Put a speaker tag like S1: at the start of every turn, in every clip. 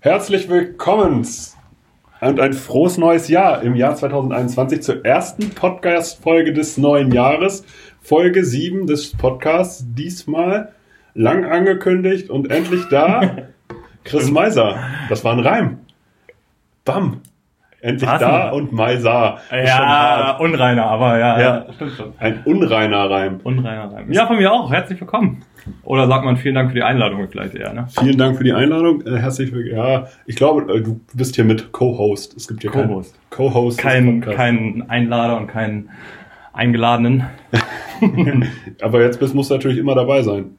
S1: Herzlich willkommen und ein frohes neues Jahr im Jahr 2021 zur ersten Podcast-Folge des neuen Jahres. Folge 7 des Podcasts. Diesmal lang angekündigt und endlich da. Chris Meiser. Das war ein Reim. Bam. Endlich
S2: Was
S1: da und Meiser.
S2: Ja, unreiner, aber ja,
S1: Ja.
S2: ja. stimmt schon.
S1: Ein unreiner Reim.
S2: Unreiner Reim. Ja, von mir auch. Herzlich willkommen. Oder sagt man vielen Dank für die Einladung vielleicht eher, ne?
S1: Vielen Dank für die Einladung. Äh, Herzlich willkommen. Ja, ich glaube, äh, du bist hier mit Co-Host. Es gibt hier keinen
S2: Co-Host.
S1: Co-Host.
S2: Kein, kein Einlader und kein Eingeladenen.
S1: Aber jetzt bist, musst du natürlich immer dabei sein.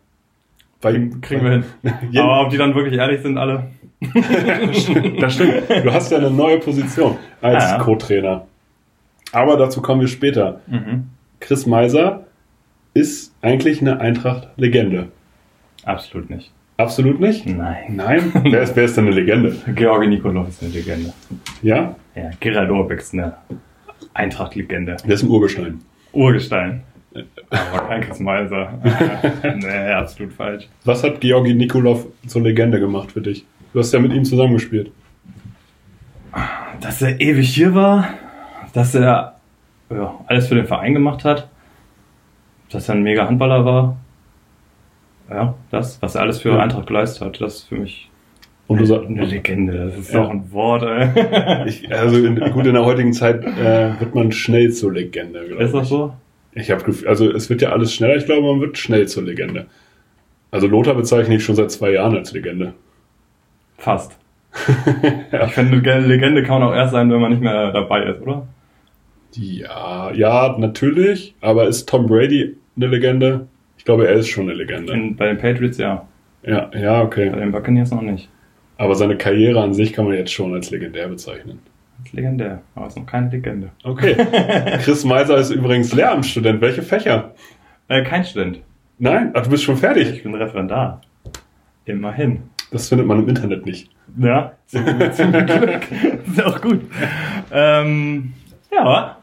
S1: Weil,
S2: Kriegen wir hin. Aber ob die dann wirklich ehrlich sind, alle?
S1: das stimmt. Du hast ja eine neue Position als
S2: Ja.
S1: Co-Trainer. Aber dazu kommen wir später.
S2: Mhm.
S1: Chris Meiser ist eigentlich eine Eintracht-Legende.
S2: Absolut nicht.
S1: Absolut nicht?
S2: Nein.
S1: Nein? wer, ist, wer ist denn eine Legende?
S2: Georgi Nikolov ist eine Legende.
S1: Ja?
S2: Ja, Gerald Orbeck ist eine Eintracht-Legende.
S1: Der ist ein Urgestein.
S2: Urgestein. Aber kein Chris Meiser. nee, absolut falsch.
S1: Was hat Georgi Nikolov zur Legende gemacht für dich? Du hast ja mit ihm zusammengespielt.
S2: dass er ewig hier war, dass er ja, alles für den Verein gemacht hat, dass er ein mega Handballer war. Ja, das, was er alles für
S1: Ja.
S2: Eintracht geleistet hat, das ist für mich
S1: Und du sagst,
S2: eine Legende. Das ist
S1: Ja.
S2: doch ein Wort, ey.
S1: ich, also in, gut, in der heutigen Zeit äh, wird man schnell zur Legende, glaube
S2: Ist das
S1: ich.
S2: so?
S1: Ich habe also es wird ja alles schneller. Ich glaube, man wird schnell zur Legende. Also Lothar bezeichne ich schon seit zwei Jahren als Legende.
S2: Fast.
S1: Ja.
S2: Ich finde, eine Legende kann man auch erst sein, wenn man nicht mehr dabei ist, oder?
S1: Ja, ja, natürlich. Aber ist Tom Brady eine Legende? Ich glaube, er ist schon eine Legende.
S2: In, bei den Patriots ja,
S1: Ja, ja,
S2: bei
S1: okay.
S2: den Buccaneers noch nicht.
S1: Aber seine Karriere an sich kann man jetzt schon als legendär bezeichnen.
S2: Ist legendär, aber ist noch keine Legende.
S1: Okay. Chris Meiser ist übrigens Lehramtsstudent. Welche Fächer?
S2: Äh, kein Student.
S1: Nein? Ach, du bist schon fertig.
S2: Ich bin Referendar. Immerhin.
S1: Das findet man im Internet nicht.
S2: Ja, zum, zum Glück. Ist auch gut. Ähm, ja.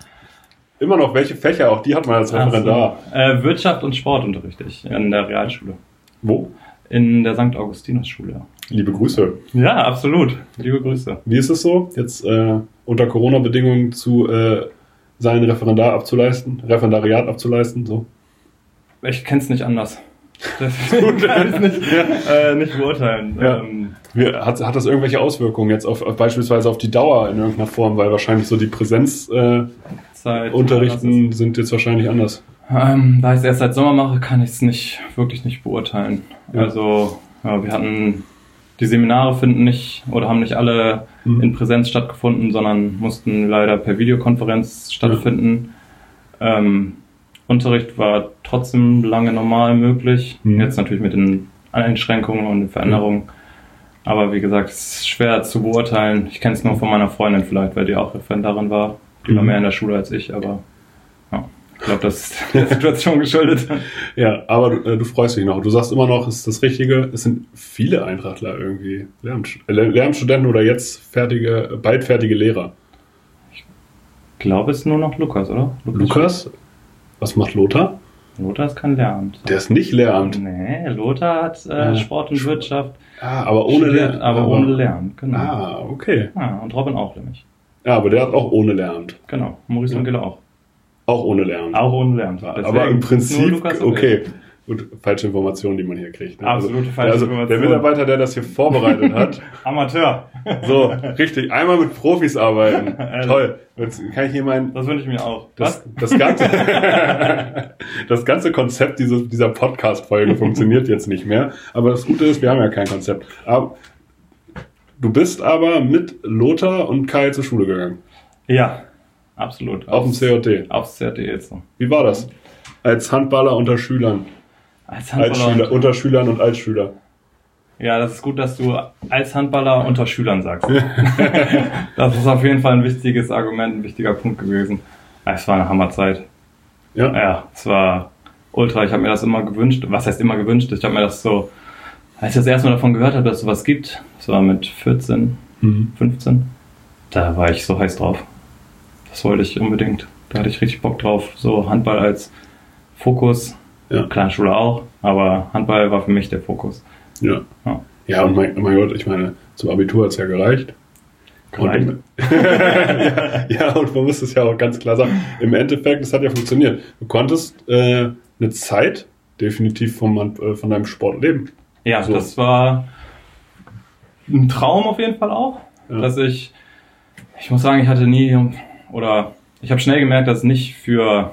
S1: Immer noch welche Fächer? Auch die hat man als Referendar.
S2: So. Äh, Wirtschaft und Sport unterrichte ich an der Realschule.
S1: Wo?
S2: In der St. Augustinus-Schule.
S1: Liebe Grüße.
S2: Ja, absolut. Liebe Grüße.
S1: Wie ist es so, jetzt äh, unter Corona-Bedingungen zu äh, sein Referendar abzuleisten, Referendariat abzuleisten? So.
S2: Ich kenn's nicht anders. Das kann ich nicht, äh, nicht beurteilen.
S1: Ja.
S2: Ähm,
S1: hat, hat das irgendwelche Auswirkungen jetzt auf, auf beispielsweise auf die Dauer in irgendeiner Form? Weil wahrscheinlich so die Präsenzunterrichten äh,
S2: Zeit.
S1: Unterrichten sind jetzt wahrscheinlich anders.
S2: Ähm, da ich es erst seit Sommer mache, kann ich es nicht, wirklich nicht beurteilen.
S1: Ja.
S2: Also, ja, wir hatten, die Seminare finden nicht oder haben nicht alle
S1: Mhm.
S2: in Präsenz stattgefunden, sondern mussten leider per Videokonferenz stattfinden. Ähm, Unterricht war trotzdem lange normal möglich.
S1: Mhm.
S2: Jetzt natürlich mit den Einschränkungen und den Veränderungen. Aber wie gesagt, es ist schwer zu beurteilen. Ich kenne es nur von meiner Freundin vielleicht, weil die auch Referendarin war. Die war
S1: Mhm.
S2: mehr in der Schule als ich, aber ja, ich glaube, das ist der Situation geschuldet.
S1: Ja, aber du, äh, du freust dich noch. Du sagst immer noch, es ist das Richtige. Es sind viele Eintrachtler irgendwie. Lehramt, Lehramtsstudenten oder jetzt fertige, bald fertige Lehrer.
S2: Ich glaube, es ist nur noch Lukas, oder?
S1: Lukas, was macht Lothar?
S2: Lothar ist kein Lehramt.
S1: Der ist nicht Lehramt.
S2: Nee, Lothar hat äh,
S1: Ja.
S2: Sport und Wirtschaft
S1: Ah, aber ohne Lehramt.
S2: aber ohne Lehramt, genau.
S1: Ah, okay.
S2: Ja, und Robin auch nämlich.
S1: Ja, aber der hat auch ohne Lehramt.
S2: Genau. Maurice
S1: Ja.
S2: Angela auch.
S1: Auch ohne Lehramt.
S2: Auch ohne Lehramt.
S1: aber im Prinzip, okay. Gut, falsche Informationen, die man hier kriegt. ne?
S2: Absolute falsche
S1: also,
S2: Informationen.
S1: Der Mitarbeiter, der das hier vorbereitet hat.
S2: Amateur.
S1: so, richtig, einmal mit Profis arbeiten.
S2: Ehrlich.
S1: Toll. Jetzt kann ich hier mein,
S2: Das wünsche ich mir auch.
S1: das, das ganze, das ganze Konzept dieses, dieser Podcast-Folge funktioniert jetzt nicht mehr. Aber das Gute ist, wir haben ja kein Konzept. Aber, du bist aber mit Lothar und Kai zur Schule gegangen.
S2: Ja, absolut.
S1: Auf dem COT.
S2: Aufs CRT jetzt so.
S1: Wie war das? Als Handballer unter Schülern.
S2: Als Handballer.
S1: unter Schülern und Altschüler.
S2: Ja, das ist gut, dass du als Handballer unter Schülern sagst. das ist auf jeden Fall ein wichtiges Argument, ein wichtiger Punkt gewesen. Es war eine Hammerzeit.
S1: Ja.
S2: Ja, es war ultra. Ich habe mir das immer gewünscht. Was heißt immer gewünscht? Ich habe mir das so, als ich das erste Mal davon gehört habe, dass es sowas gibt, das war mit 14,
S1: Mhm.
S2: 15, da war ich so heiß drauf. Das wollte ich unbedingt. Da hatte ich richtig Bock drauf. So Handball als Fokus.
S1: Ja.
S2: Klar, Schule auch, aber Handball war für mich der Fokus.
S1: Ja.
S2: Ja.
S1: Ja, und mein, mein Gott, ich meine, zum Abitur hat es ja gereicht. Und ja, ja, und man muss es ja auch ganz klar sagen. Im Endeffekt, es hat ja funktioniert. Du konntest äh, eine Zeit definitiv vom, äh, von deinem Sport leben.
S2: Ja,
S1: So.
S2: das war ein Traum auf jeden Fall auch,
S1: Ja.
S2: dass ich, ich muss sagen, ich hatte nie, oder ich habe schnell gemerkt, dass es nicht für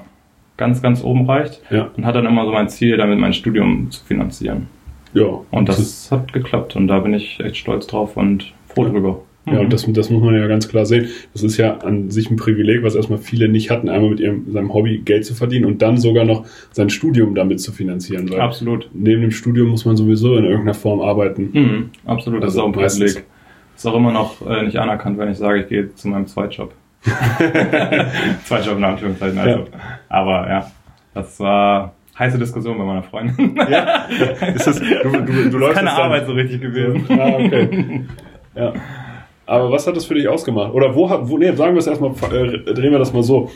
S2: ganz, ganz oben reicht
S1: Ja,
S2: und hatte dann immer so mein Ziel, damit mein Studium zu finanzieren.
S1: ja.
S2: Und das hat geklappt und da bin ich echt stolz drauf und froh
S1: Ja.
S2: drüber.
S1: Ja, und das, das muss man ja ganz klar sehen. Das ist ja an sich ein Privileg, was erstmal viele nicht hatten, einmal mit ihrem, seinem Hobby Geld zu verdienen und dann sogar noch sein Studium damit zu finanzieren. Weil
S2: Absolut.
S1: neben dem Studium muss man sowieso in irgendeiner Form arbeiten.
S2: Mhm, absolut, das
S1: Also
S2: ist auch ein. Privileg. Ist auch immer noch äh, nicht anerkannt, wenn ich sage, ich gehe zu meinem Zweitjob. Zweitjob in Anführungszeichen. Also. Aber ja, das war heiße Diskussion bei meiner Freundin.
S1: Ja, ist das, du, du, du läufst
S2: Keine
S1: jetzt dann-
S2: Arbeit so richtig gewesen.
S1: Ah, okay. Ja. Aber was hat das für dich ausgemacht? Oder wo, wo nee, sagen wir es erstmal, äh, drehen wir das mal so.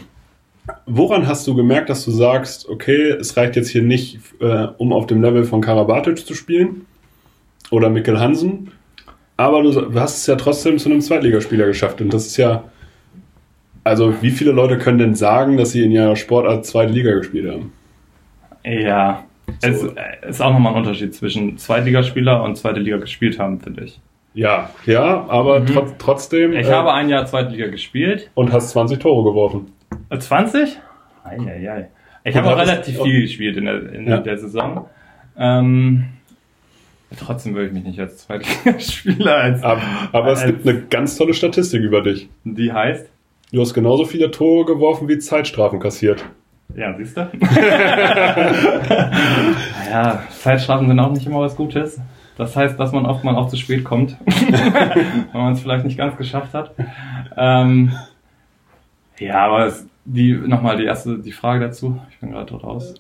S1: Woran hast du gemerkt, dass du sagst, okay, es reicht jetzt hier nicht, äh, um auf dem Level von Karabatic zu spielen oder Mikkel Hansen, aber du, hast es ja trotzdem zu einem Zweitligaspieler geschafft und das ist ja, also wie viele Leute können denn sagen, dass sie in ihrer Sportart zweite Liga gespielt haben?
S2: Ja, es
S1: So.
S2: äh, ist auch nochmal ein Unterschied zwischen Zweitligaspieler und zweite Liga gespielt haben, finde ich.
S1: Ja, ja, aber
S2: Mhm.
S1: trotz, trotzdem.
S2: Ich
S1: äh,
S2: habe ein Jahr Zweitliga gespielt.
S1: und hast 20 Tore geworfen.
S2: Äh, 20? Eieiei. Ich
S1: Und
S2: habe auch relativ viel gespielt in der, in
S1: Ja.
S2: der Saison. Ähm, trotzdem würde ich mich nicht als Zweitligaspieler als.
S1: Aber, aber es
S2: als-
S1: gibt eine ganz tolle Statistik über dich.
S2: Die heißt?
S1: Du hast genauso viele Tore geworfen wie Zeitstrafen kassiert.
S2: Ja, siehst du? ja, Zeitstrafen sind auch nicht immer was Gutes. Das heißt, dass man oft mal auch zu spät kommt, wenn man es vielleicht nicht ganz geschafft hat. Ähm, ja, aber es, die nochmal die erste die Frage dazu. Ich bin gerade raus.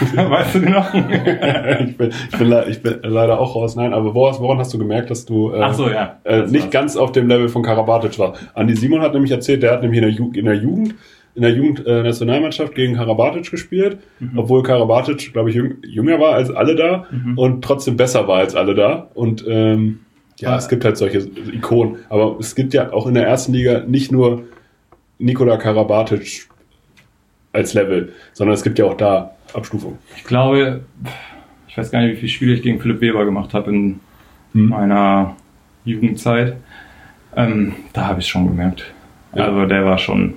S2: weißt du die noch?
S1: ich, bin, ich, bin, ich bin leider auch raus. Nein, aber woran, hast du gemerkt, dass du äh,
S2: so, ja.
S1: äh, nicht
S2: war's.
S1: ganz auf dem Level von Karabatic warst? Andi Simon hat nämlich erzählt, der hat nämlich in der, Ju in der Jugend in der Jugendnationalmannschaft gegen Karabatic gespielt,
S2: Mhm.
S1: obwohl Karabatic, glaube ich, jüng, jünger war als alle da
S2: Mhm.
S1: und trotzdem besser war als alle da. Und ähm, ja,
S2: Ah.
S1: es gibt halt solche Ikonen. Aber es gibt ja auch in der ersten Liga nicht nur Nikola Karabatic als Level, sondern es gibt ja auch da Abstufungen.
S2: Ich glaube, ich weiß gar nicht, wie viele Spiele ich gegen Philipp Weber gemacht habe in
S1: Hm.
S2: meiner Jugendzeit. Ähm, da habe ich schon gemerkt.
S1: Ja.
S2: Also der war schon äh,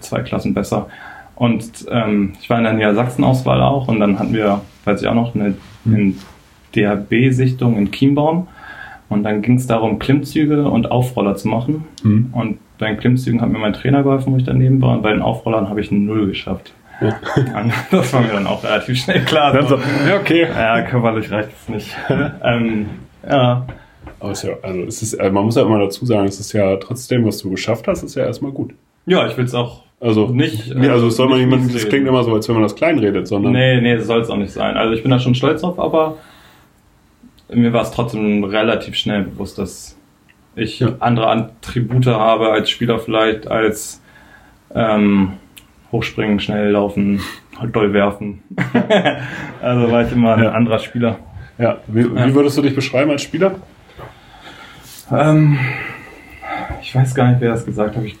S2: zwei Klassen besser. Und ähm, ich war in der Niedersachsen-Auswahl auch und dann hatten wir, weiß ich auch noch, eine, eine DHB-Sichtung in Chiembaum. Und dann ging es darum, Klimmzüge und Aufroller zu machen.
S1: Hm.
S2: Und bei den Klimmzügen hat mir mein Trainer geholfen, wo ich daneben war. Und bei den Aufrollern habe ich eine Null geschafft.
S1: Ja.
S2: Das war mir dann auch relativ schnell klar.
S1: Dann so, ja, okay.
S2: Ja, körperlich reicht es nicht. ähm, ja,
S1: Aber es ist ja, also es ist, also man muss ja immer dazu sagen, es ist ja trotzdem, was du geschafft hast, ist ja erstmal gut.
S2: Ja, ich will es auch.
S1: Also
S2: Nicht,
S1: nee, also es soll man niemand, das klingt immer so, als wenn man das kleinredet, sondern
S2: Nee, nee, soll es auch nicht sein. Also ich bin da schon stolz drauf, aber mir war es trotzdem relativ schnell bewusst, dass ich
S1: Ja.
S2: andere Attribute habe als Spieler vielleicht, als ähm, hochspringen, schnell laufen, doll werfen. also war ich immer ein
S1: Ja.
S2: anderer Spieler.
S1: ja. Wie, wie würdest du dich beschreiben als Spieler?
S2: Ähm, ich weiß gar nicht, wer das gesagt hat. Ich,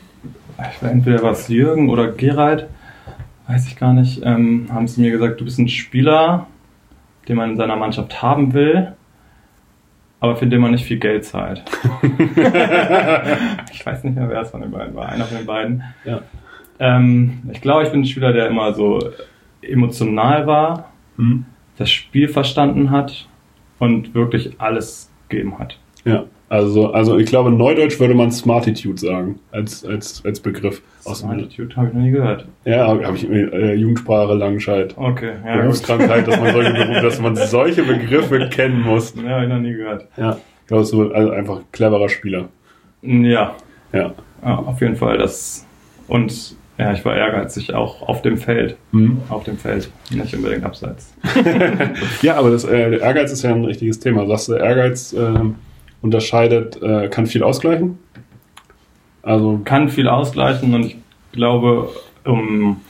S2: ich war entweder war es Jürgen oder Gerald, weiß ich gar nicht. Ähm, haben sie mir gesagt, du bist ein Spieler, den man in seiner Mannschaft haben will, aber für den man nicht viel Geld zahlt. ich weiß nicht mehr, wer es von den beiden war. Einer von den beiden.
S1: Ja.
S2: Ähm, ich glaube, ich bin ein Spieler, der immer so emotional war,
S1: Hm.
S2: das Spiel verstanden hat und wirklich alles gegeben hat.
S1: Ja. Also, also ich glaube, in Neudeutsch würde man Smartitude sagen, als, als, als Begriff.
S2: Attitude habe ich noch nie gehört.
S1: ja, habe ich äh, Jugendsprache Langenscheid.
S2: Okay, ja.
S1: Berufskrankheit, dass man solche Berufe, dass man solche Begriffe kennen muss.
S2: Ja, habe ich noch nie gehört.
S1: Ja. Ich glaube, so also einfach cleverer Spieler.
S2: Ja,
S1: Ja.
S2: ja, auf jeden Fall das. Und ja, ich war ehrgeizig auch auf dem Feld.
S1: Hm.
S2: Auf dem Feld, nicht unbedingt abseits.
S1: Ja, aber das, äh, der Ehrgeiz ist ja ein richtiges Thema. Sagst du, Ehrgeiz äh, unterscheidet, äh, kann viel ausgleichen? Also,
S2: Kann viel ausgleichen und ich glaube, um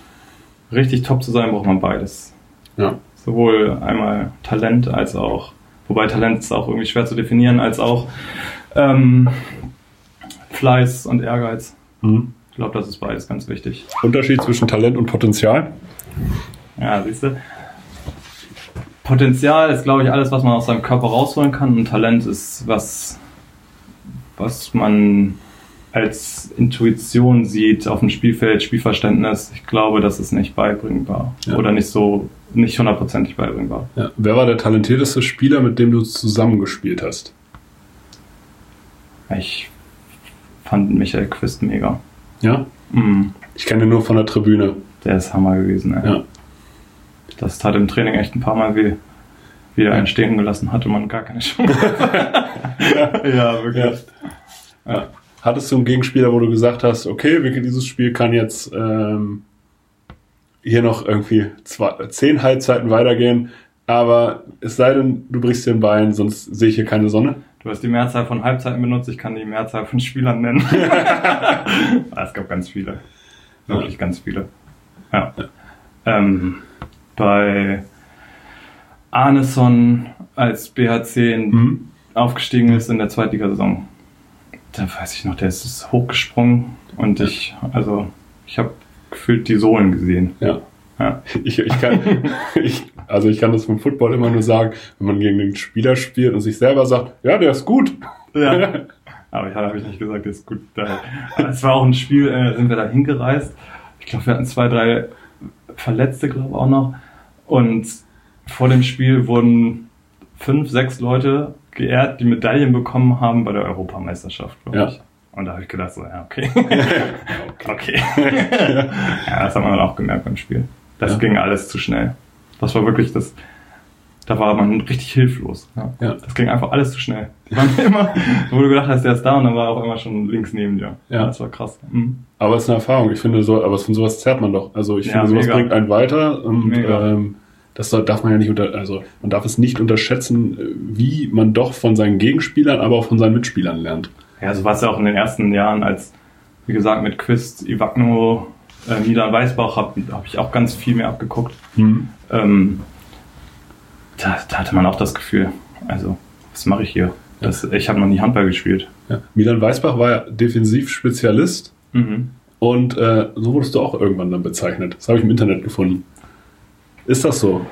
S2: richtig top zu sein, braucht man beides.
S1: ja.
S2: Sowohl einmal Talent als auch Wobei Talent ist auch irgendwie schwer zu definieren, als auch ähm, Fleiß und Ehrgeiz.
S1: Mhm.
S2: Ich glaube, das ist beides ganz wichtig.
S1: Unterschied zwischen Talent und Potenzial?
S2: Ja, siehst du. Potenzial ist, glaube ich, alles, was man aus seinem Körper rausholen kann. Und Talent ist was, was man als Intuition sieht auf dem Spielfeld, Spielverständnis. Ich glaube, das ist nicht beibringbar.
S1: Ja.
S2: Oder nicht so, nicht hundertprozentig beibringbar.
S1: Ja. Wer war der talentierteste Spieler, mit dem du zusammengespielt hast?
S2: Ich fand Michael Quist mega.
S1: Ja?
S2: Mhm.
S1: Ich kenne ihn nur von der Tribüne.
S2: Der ist Hammer gewesen. Ey.
S1: Ja.
S2: Das tat im Training echt ein paar Mal weh. Wie er einen stehen gelassen hatte, man gar keine Chance. ja, wirklich.
S1: Ja. Hattest du einen Gegenspieler, wo du gesagt hast, okay, wirklich, dieses Spiel kann jetzt ähm, hier noch irgendwie zwei, zehn Halbzeiten weitergehen, aber es sei denn, du brichst dir ein Bein, sonst sehe ich hier keine Sonne.
S2: Du hast die Mehrzahl von Halbzeiten benutzt, ich kann die Mehrzahl von Spielern nennen. Ah, es gab ganz viele. Wirklich
S1: Ja.
S2: ganz viele. Ja. Ähm, bei Arneson, als BHC in,
S1: Mhm.
S2: aufgestiegen ist in der Zweitligasaison, da weiß ich noch, der ist hochgesprungen und ich, also, ich habe gefühlt die Sohlen gesehen.
S1: Ja.
S2: Ja.
S1: Ich, ich kann, ich, also ich kann das vom Football immer nur sagen, wenn man gegen den Spieler spielt und sich selber sagt, ja, der ist gut.
S2: Ja. Aber ich habe ich nicht gesagt, das ist gut. Es war auch ein Spiel, äh, sind wir da hingereist. Ich glaube, wir hatten zwei, drei Verletzte, glaube ich, auch noch. Und vor dem Spiel wurden fünf, sechs Leute geehrt, die Medaillen bekommen haben bei der Europameisterschaft, glaube
S1: Ja.
S2: ich. Und da habe ich gedacht, so, ja, okay. okay. ja, das hat man dann auch gemerkt beim Spiel. Das
S1: Ja.
S2: ging alles zu schnell. Das war wirklich das. Da war man richtig hilflos. Ja.
S1: Ja.
S2: Das ging einfach alles zu schnell. Immer, wo du gedacht hast, der ist da und dann war er auch immer schon links neben dir.
S1: Ja.
S2: Das war krass. Mhm.
S1: Aber es ist eine Erfahrung. Ich finde so, aber von sowas zerrt man doch. Also ich
S2: Ja,
S1: finde, sowas
S2: mega.
S1: bringt einen weiter und
S2: Mega.
S1: ähm, das darf man ja nicht unter, also man darf es nicht unterschätzen, äh, wie man doch von seinen Gegenspielern, aber auch von seinen Mitspielern lernt.
S2: Ja, so war es ja auch in den ersten Jahren, als, wie gesagt, mit Quist, Ivagno, äh, Milan Weißbach habe hab ich auch ganz viel mehr abgeguckt. Ähm, da, da hatte man auch das Gefühl, also, was mache ich hier? Das, ich habe noch nie Handball gespielt.
S1: Ja. Milan Weißbach war ja Defensivspezialist
S2: Mhm.
S1: und äh, so wurdest du auch irgendwann dann bezeichnet. Das habe ich im Internet gefunden. Ist das so?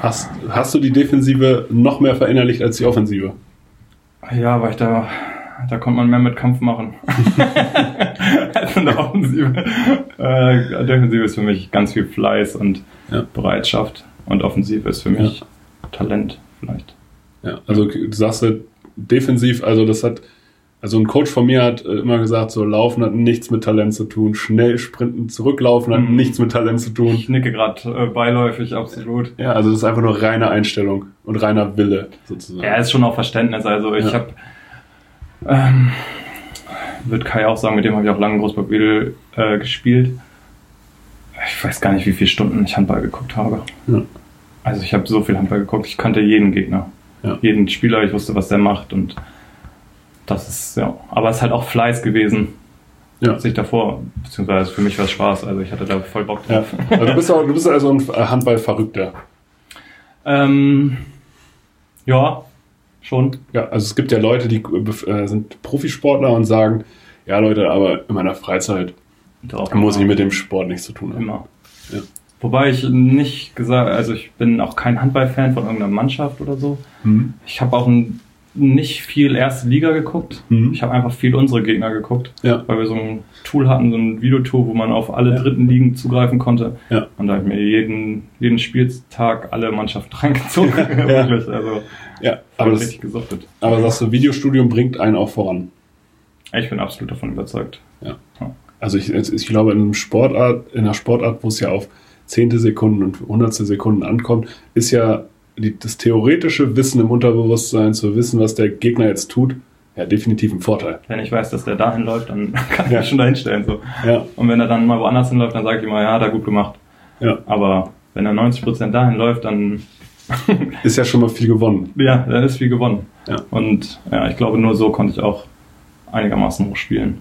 S1: Hast, hast du die Defensive noch mehr verinnerlicht als die Offensive?
S2: Ja, weil ich da, da konnte man mehr mit Kampf machen. Als in der Offensive. Äh, Defensive ist für mich ganz viel Fleiß und
S1: Ja.
S2: Bereitschaft. Und Offensive ist für mich Talent vielleicht.
S1: Ja, also du sagst ja defensiv, also das hat, also ein Coach von mir hat äh, immer gesagt, so Laufen hat nichts mit Talent zu tun, schnell sprinten, zurücklaufen hat
S2: Mhm.
S1: nichts mit Talent zu tun.
S2: Ich nicke gerade äh, beiläufig, absolut.
S1: Ja, also das ist einfach nur reine Einstellung und reiner Wille sozusagen.
S2: Ja, ist schon auch Verständnis. Also ich
S1: Ja.
S2: habe, ähm, wird Kai auch sagen, mit dem habe ich auch lange Großburg Wedel äh, gespielt. Ich weiß gar nicht, wie viele Stunden ich Handball geguckt habe.
S1: Ja.
S2: Also ich habe so viel Handball geguckt. Ich kannte jeden Gegner,
S1: Ja.
S2: jeden Spieler. Ich wusste, was der macht und das ist ja. Aber es ist halt auch Fleiß gewesen.
S1: Ja.
S2: Sich davor, beziehungsweise für mich war es Spaß. Also ich hatte da voll Bock
S1: Ja.
S2: drauf.
S1: Also du bist auch, du bist also ein Handballverrückter.
S2: Ähm, ja, schon.
S1: Ja, also es gibt ja Leute, die äh, sind Profisportler und sagen, ja Leute, aber in meiner Freizeit
S2: Doch,
S1: muss ich mit dem Sport nichts zu tun haben.
S2: Immer.
S1: Ja.
S2: Wobei ich nicht gesagt, also ich bin auch kein Handballfan von irgendeiner Mannschaft oder so.
S1: Mhm.
S2: Ich habe auch n- nicht viel erste Liga geguckt.
S1: Mhm.
S2: Ich habe einfach viel unsere Gegner geguckt,
S1: Ja.
S2: weil wir so ein Tool hatten, so ein Videotool, wo man auf alle
S1: Ja.
S2: dritten Ligen zugreifen konnte.
S1: Ja.
S2: Und da habe ich mir jeden, jeden Spieltag alle Mannschaften reingezogen.
S1: Ja.
S2: Wirklich, also
S1: Ja,
S2: aber
S1: aber, das,
S2: richtig gesuchtet.
S1: aber sagst du, Videostudium bringt einen auch voran.
S2: Ich bin absolut davon überzeugt.
S1: Ja. Also ich, ich glaube, in, einem Sportart, in einer Sportart, wo es ja auf zehnte Sekunden und hundertstel Sekunden ankommt, ist ja die, das theoretische Wissen im Unterbewusstsein zu wissen, was der Gegner jetzt tut, ja definitiv ein Vorteil.
S2: Wenn ich weiß, dass der dahin läuft, dann kann ich
S1: Ja.
S2: mich schon dahin stellen. So.
S1: Ja,
S2: Und wenn er dann mal woanders hinläuft, dann sage ich immer, ja, hat er gut gemacht.
S1: ja.
S2: Aber wenn er 90% dahin läuft, dann,
S1: Ist ja schon mal viel gewonnen.
S2: ja, dann ist viel gewonnen.
S1: Ja.
S2: Und ja, ich glaube, nur so konnte ich auch einigermaßen hochspielen.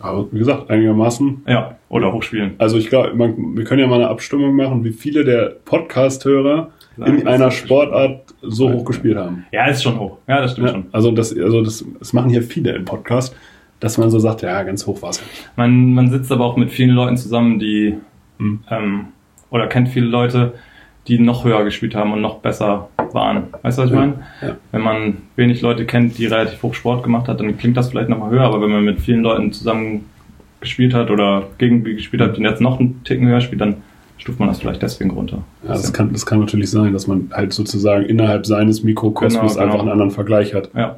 S1: Aber wie gesagt, einigermaßen.
S2: Ja, oder hochspielen.
S1: Also ich glaube, wir können ja mal eine Abstimmung machen, wie viele der Podcast-Hörer in einer Sportart so hoch gespielt haben.
S2: Ja, ist schon hoch. Ja, das stimmt
S1: Ja,
S2: schon.
S1: also das, also das, das machen hier viele im Podcast, dass man so sagt, ja, ganz hoch war es.
S2: Man, man sitzt aber auch mit vielen Leuten zusammen, die
S1: Hm.
S2: ähm, oder kennt viele Leute, die noch höher gespielt haben und noch besser waren. Weißt du, was ich meine?
S1: ja.
S2: Wenn man wenig Leute kennt, die relativ hoch Sport gemacht hat, dann klingt das vielleicht nochmal höher, aber wenn man mit vielen Leuten zusammen gespielt hat oder gegen die gespielt hat und jetzt noch einen Ticken höher spielt, dann stuft man das vielleicht deswegen runter.
S1: Ja, das, kann, das kann natürlich sein, dass man halt sozusagen innerhalb seines Mikrokosmos
S2: Genau, genau.
S1: einfach einen anderen Vergleich hat.
S2: Ja,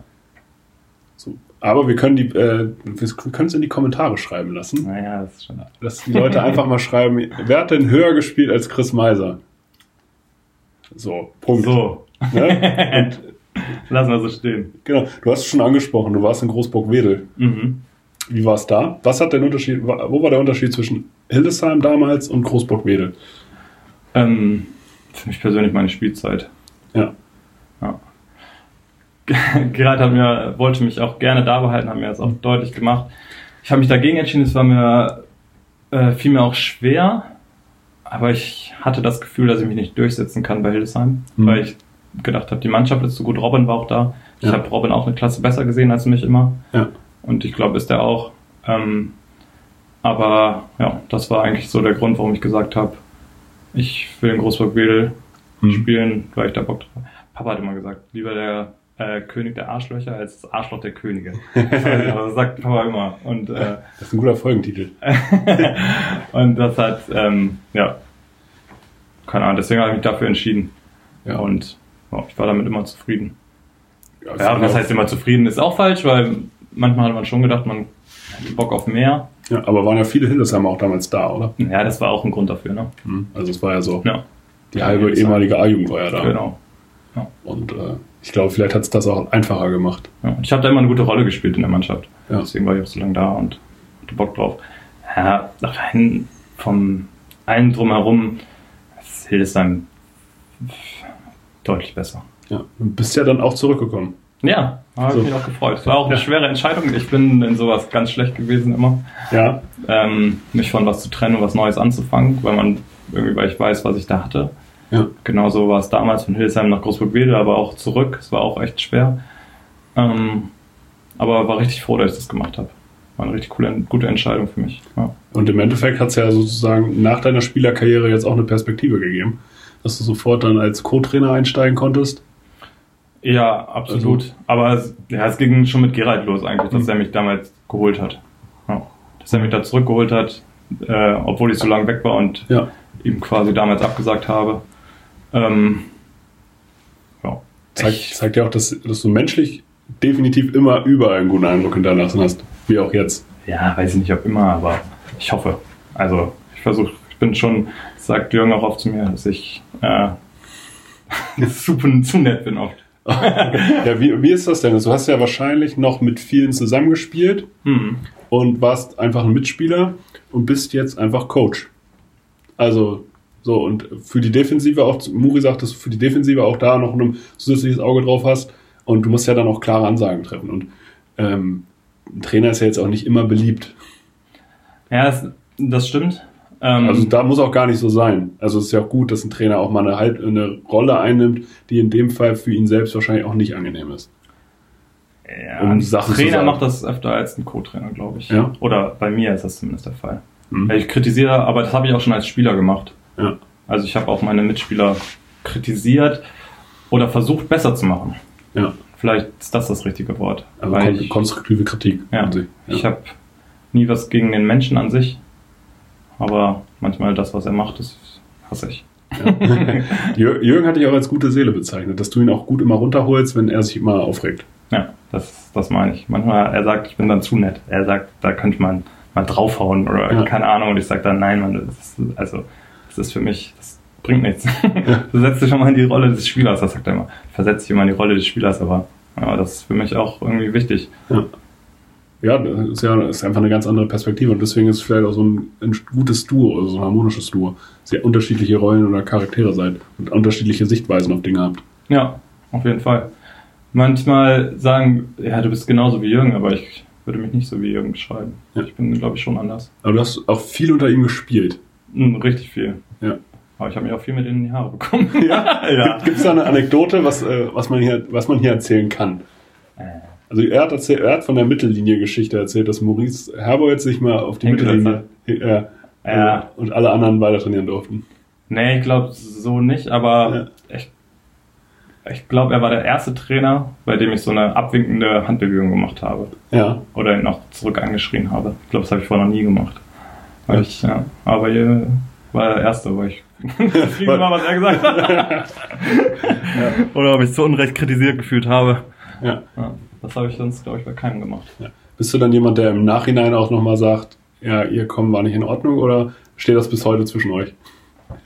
S1: So. Aber wir können die, äh, wir können es in die Kommentare schreiben lassen,
S2: naja, das ist schon.
S1: dass die Leute einfach mal schreiben, wer hat denn höher gespielt als Chris Meiser? So, Punkt.
S2: So,
S1: Ne? Und,
S2: lassen wir so stehen.
S1: genau, du hast es schon angesprochen, du warst in Großburg-Wedel.
S2: Mhm.
S1: Wie war es da? Was hat den Unterschied, wo war der Unterschied zwischen Hildesheim damals und Großburg-Wedel?
S2: Ähm, für mich persönlich meine Spielzeit.
S1: Ja.
S2: Ja. Gerald hat mir, wollte mich auch gerne da behalten, hat mir das auch deutlich gemacht. Ich habe mich dagegen entschieden, es war mir, äh, fiel mir auch schwer, aber ich hatte das Gefühl, dass ich mich nicht durchsetzen kann bei Hildesheim,
S1: Mhm.
S2: weil ich gedacht habe, die Mannschaft ist so gut, Robin war auch da. Ich
S1: Ja.
S2: habe Robin auch eine Klasse besser gesehen als mich immer
S1: Ja.
S2: und ich glaube, ist er auch. Ähm, aber ja, das war eigentlich so der Grund, warum ich gesagt habe, ich will in Großburg-Wedel
S1: Mhm.
S2: spielen, weil ich da Bock drauf habe. Papa hat immer gesagt, lieber der äh, König der Arschlöcher als das Arschloch der Könige. also, das sagt Papa immer. Und, äh,
S1: Das ist ein guter Folgentitel.
S2: und das hat, ähm, ja, keine Ahnung, deswegen habe ich mich dafür entschieden.
S1: Ja.
S2: Und ja, ich war damit immer zufrieden.
S1: Ja,
S2: Ja, was heißt immer zufrieden? Ist auch falsch, weil manchmal hat man schon gedacht, man hätte Bock auf mehr.
S1: Ja, aber waren ja viele Hildesheimer auch damals da, oder?
S2: Ja, das war auch ein Grund dafür, ne?
S1: Mhm. Also es war ja so,
S2: Ja,
S1: die halbe ehemalige A-Jugend war ja da.
S2: genau.
S1: Und äh, ich glaube, vielleicht hat es das auch einfacher gemacht.
S2: Ja, ich habe da immer eine gute Rolle gespielt in der Mannschaft.
S1: Ja.
S2: Deswegen war ich auch so lange da und hatte Bock drauf. Ja, rein vom allen drumherum ist Hildesheim deutlich besser.
S1: Ja. Du bist ja dann auch zurückgekommen.
S2: Ja, habe
S1: So.
S2: ich mich auch gefreut. Es war auch eine
S1: Ja.
S2: schwere Entscheidung. Ich bin in sowas ganz schlecht gewesen immer.
S1: Ja.
S2: Ähm, mich von was zu trennen und was Neues anzufangen, weil man irgendwie, weil ich weiß, was ich da hatte.
S1: Ja.
S2: Genauso war es damals von Hildesheim nach Großburg-Wedel, aber auch zurück. Es war auch echt schwer. Ähm, aber war richtig froh, dass ich das gemacht habe. War eine richtig coole, gute Entscheidung für mich. Ja.
S1: Und im Endeffekt hat es ja sozusagen nach deiner Spielerkarriere jetzt auch eine Perspektive gegeben, dass du sofort dann als Co-Trainer einsteigen konntest.
S2: Ja, absolut. Aber es, ja, es ging schon mit Gerald los eigentlich, dass
S1: Mhm.
S2: er mich damals geholt hat. Ja. Dass er mich da zurückgeholt hat, äh, obwohl ich so lange weg war und
S1: Ja.
S2: ihm quasi damals abgesagt habe. Ähm, ja.
S1: Zeigt,
S2: Ich-
S1: zeigt ja auch, dass, dass du menschlich definitiv immer überall einen guten Eindruck hinterlassen hast. Wie auch jetzt.
S2: Ja, weiß ich nicht, ob immer, aber ich hoffe. Also ich versuche, ich bin schon, sagt Jürgen auch oft zu mir, dass ich äh, super zu nett bin oft.
S1: Ja, wie, wie ist das denn? Du hast ja wahrscheinlich noch mit vielen zusammengespielt
S2: Hm.
S1: und warst einfach ein Mitspieler und bist jetzt einfach Coach. Also, so, und für die Defensive auch, Muri sagt, dass du für die Defensive auch da noch ein zusätzliches Auge drauf hast und du musst ja dann auch klare Ansagen treffen. Und ähm, ein Trainer ist ja jetzt auch nicht immer beliebt.
S2: Ja, das, das stimmt. Ähm,
S1: Also da muss auch gar nicht so sein. Also es ist ja auch gut, dass ein Trainer auch mal eine, halt, eine Rolle einnimmt, die in dem Fall für ihn selbst wahrscheinlich auch nicht angenehm ist.
S2: ja,
S1: um
S2: ein Trainer macht das öfter als ein Co-Trainer, glaube ich.
S1: Ja.
S2: Oder bei mir ist das zumindest der Fall.
S1: Hm.
S2: Ich kritisiere, aber das habe ich auch schon als Spieler gemacht.
S1: Ja.
S2: Also ich habe auch meine Mitspieler kritisiert oder versucht besser zu machen.
S1: Ja.
S2: Vielleicht ist das das richtige Wort.
S1: Also
S2: Weil
S1: kon
S2: ich,
S1: konstruktive Kritik.
S2: Ja,
S1: an sich.
S2: ich habe nie was gegen den Menschen an sich, aber manchmal das, was er macht, das hasse ich.
S1: Jür- Jürgen hat dich auch als gute Seele bezeichnet, dass du ihn auch gut immer runterholst, wenn er sich immer aufregt.
S2: Ja, das, das meine ich. Manchmal, er sagt, ich bin dann zu nett. Er sagt, da könnte man mal draufhauen oder
S1: Ja.
S2: keine Ahnung. Und ich sage dann, nein, das ist, also, das ist für mich, das bringt nichts. du setzt dich schon mal in die Rolle des Spielers, das sagt er immer. Versetz dich immer in die Rolle des Spielers, aber ja, das ist für mich auch irgendwie wichtig.
S1: Ja, das ist ja das ist einfach eine ganz andere Perspektive und deswegen ist es vielleicht auch so ein, ein gutes Duo, also so ein harmonisches Duo. Sehr unterschiedliche Rollen oder Charaktere seid und unterschiedliche Sichtweisen auf Dinge habt.
S2: Ja, auf jeden Fall. Manchmal sagen, ja, du bist genauso wie Jürgen, aber ich würde mich nicht so wie Jürgen beschreiben.
S1: Ja.
S2: Ich bin, glaube ich, schon anders.
S1: Aber du hast auch viel unter ihm gespielt.
S2: Hm, Richtig viel.
S1: Ja.
S2: Aber ich habe mich auch viel mit in die Haare bekommen.
S1: Ja?
S2: Ja.
S1: Gibt es da eine Anekdote, was, äh, was, man hier, was man hier erzählen kann?
S2: Äh,
S1: Also er hat, erzählt, er hat von der Mittellinie-Geschichte erzählt, dass Maurice Herbolz sich mal auf die Mittellinie äh,
S2: Ja.
S1: und alle anderen weiter trainieren durften.
S2: Nee, ich glaube so nicht, aber ich, ich glaube, er war der erste Trainer, bei dem ich so eine abwinkende Handbewegung gemacht habe.
S1: Ja,
S2: Oder ihn auch zurück angeschrien habe. Ich glaube, das habe ich vorher noch nie gemacht. Weil
S1: Ja.
S2: ich, ja, aber hier war der erste, wo ich zufrieden war, was er gesagt hat. Oder ob ich zu Unrecht kritisiert gefühlt habe.
S1: ja.
S2: Ja, das habe ich sonst, glaube ich, bei keinem gemacht.
S1: ja. Bist du dann jemand, der im Nachhinein auch nochmal sagt, ja, ihr kommen war nicht in Ordnung oder steht das bis heute zwischen euch?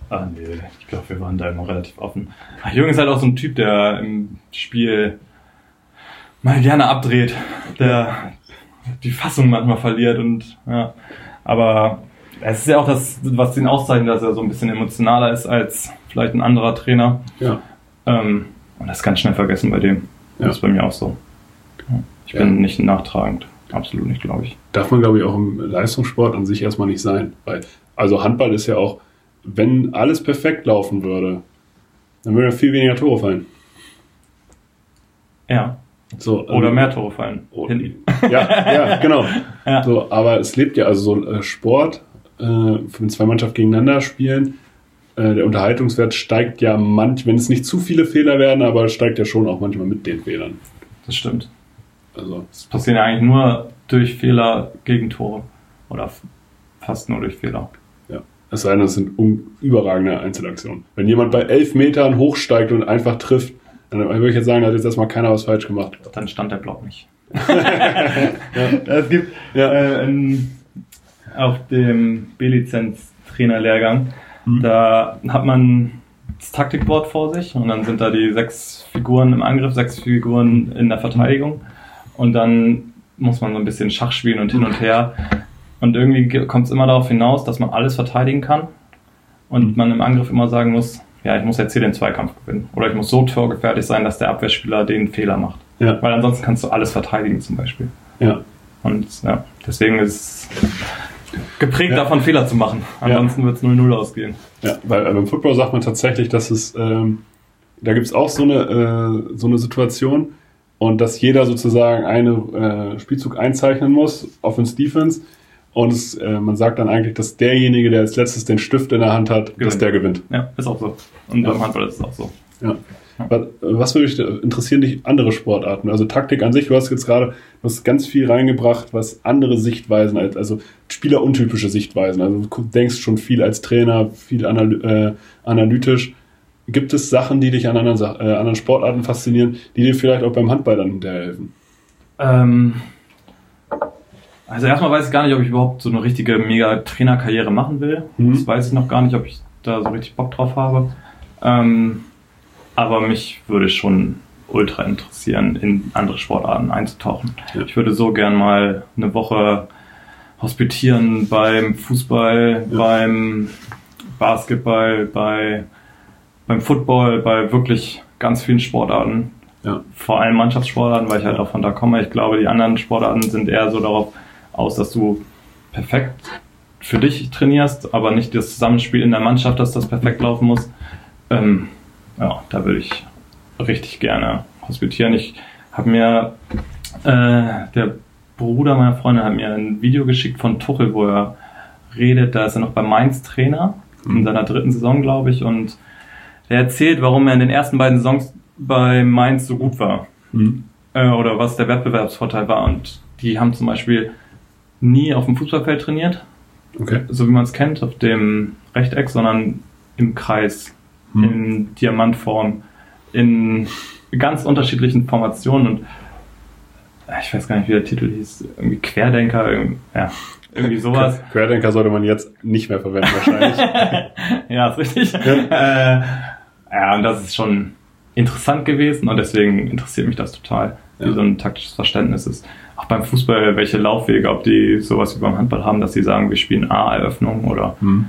S2: Ah, nee, ich glaube, wir waren da immer relativ offen. Ach, Jürgen ist halt auch so ein Typ, der im Spiel mal gerne abdreht, der die Fassung manchmal verliert und ja. Aber es ist ja auch das, was ihn auszeichnet, dass er so ein bisschen emotionaler ist als vielleicht ein anderer Trainer.
S1: Ja.
S2: Ähm, und das ganz schnell vergessen bei dem.
S1: Ja.
S2: Das ist bei mir auch so. Ich
S1: Ja.
S2: bin nicht nachtragend. Absolut nicht, glaube ich.
S1: Darf man, glaube ich, auch im Leistungssport an sich erstmal nicht sein. Weil, also Handball ist ja auch, wenn alles perfekt laufen würde, dann würden viel weniger Tore fallen.
S2: Ja.
S1: So,
S2: Oder
S1: ähm,
S2: mehr Tore fallen.
S1: Oh. Ja, ja, genau.
S2: Ja.
S1: So, aber es lebt ja, also so äh, Sport, äh, wenn zwei Mannschaften gegeneinander spielen, äh, der Unterhaltungswert steigt ja manch, wenn es nicht zu viele Fehler werden, aber steigt ja schon auch manchmal mit den Fehlern.
S2: Das stimmt.
S1: Also,
S2: Das passieren ja eigentlich nur durch Fehler Gegentore. Oder f- fast nur durch Fehler.
S1: ja. Es sei denn, es sind überragende Einzelaktionen. Wenn jemand bei elf Metern hochsteigt und einfach trifft, dann würde ich jetzt sagen, da hat jetzt erstmal keiner was falsch gemacht.
S2: Dann stand der Block nicht.
S1: Ja.
S2: Es gibt
S1: Ja.
S2: äh, in, auf dem B-Lizenz-Trainerlehrgang,
S1: Mhm.
S2: da hat man das Taktikboard vor sich und dann sind da die sechs Figuren im Angriff, sechs Figuren in der Verteidigung und dann muss man so ein bisschen Schach spielen und hin und her und irgendwie kommt es immer darauf hinaus, dass man alles verteidigen kann und man im Angriff immer sagen muss, ja, ich muss jetzt hier den Zweikampf gewinnen oder ich muss so torgefährlich sein, dass der Abwehrspieler den Fehler macht.
S1: Ja,
S2: Weil ansonsten kannst du alles verteidigen zum Beispiel.
S1: ja.
S2: Und ja, deswegen ist es geprägt
S1: Ja.
S2: davon, Fehler zu machen. Ansonsten wird es 0-0 ausgehen.
S1: Ja, weil beim Football sagt man tatsächlich, dass es, ähm, da gibt es auch so eine, äh, so eine Situation und dass jeder sozusagen einen äh, Spielzug einzeichnen muss, Offense, Defense. Und es, äh, man sagt dann eigentlich, dass derjenige, der als letztes den Stift in der Hand hat, dass
S2: Gewinnt.
S1: der gewinnt.
S2: Ja, ist auch so. Und
S1: Ja.
S2: beim Handball ist es auch so.
S1: Ja. Was, was würde dich interessieren dich andere Sportarten? Also Taktik an sich, du hast jetzt gerade du hast ganz viel reingebracht, was andere Sichtweisen, als- also spieleruntypische Sichtweisen. Also du denkst schon viel als Trainer, viel anal äh, analytisch. Gibt es Sachen, die dich an anderen, äh, anderen Sportarten faszinieren, die dir vielleicht auch beim Handball dann hinterhelfen?
S2: Ähm, also erstmal weiß ich gar nicht, ob ich überhaupt so eine richtige mega Trainerkarriere machen will.
S1: Mhm.
S2: Das weiß ich noch gar nicht, ob ich da so richtig Bock drauf habe. Ähm, aber mich würde schon ultra interessieren, in andere Sportarten einzutauchen.
S1: Ja.
S2: Ich würde so gern mal eine Woche hospitieren beim Fußball,
S1: Ja.
S2: beim Basketball, bei, beim Football, bei wirklich ganz vielen Sportarten
S1: Ja.
S2: vor allem Mannschaftssportarten, weil ich halt auch von da komme. Ich glaube, die anderen Sportarten sind eher so darauf aus, dass du perfekt für dich trainierst, aber nicht das Zusammenspiel in der Mannschaft, dass das perfekt laufen muss. Ähm, ja, da würde ich richtig gerne hospitieren. Ich habe mir, äh, der Bruder meiner Freundin hat mir ein Video geschickt von Tuchel, wo er redet, da ist er noch bei Mainz Trainer, in
S1: Mhm.
S2: seiner dritten Saison, glaube ich, und er erzählt, warum er in den ersten beiden Saisons bei Mainz so gut war
S1: Mhm.
S2: äh, oder was der Wettbewerbsvorteil war. Und die haben zum Beispiel nie auf dem Fußballfeld trainiert,
S1: Okay.
S2: so wie man es kennt, auf dem Rechteck, sondern im Kreis,
S1: Mhm.
S2: in Diamantform, in ganz unterschiedlichen Formationen und äh, ich weiß gar nicht, wie der Titel hieß, irgendwie Querdenker, irgendwie, ja, irgendwie sowas.
S1: Querdenker sollte man jetzt nicht mehr verwenden wahrscheinlich.
S2: ja, ist richtig. Äh, ja, und das ist schon interessant gewesen und deswegen interessiert mich das total, wie
S1: Ja.
S2: so ein taktisches Verständnis ist. Auch beim Fußball, welche Laufwege, ob die sowas wie beim Handball haben, dass sie sagen, wir spielen A-Eröffnung oder
S1: Mhm.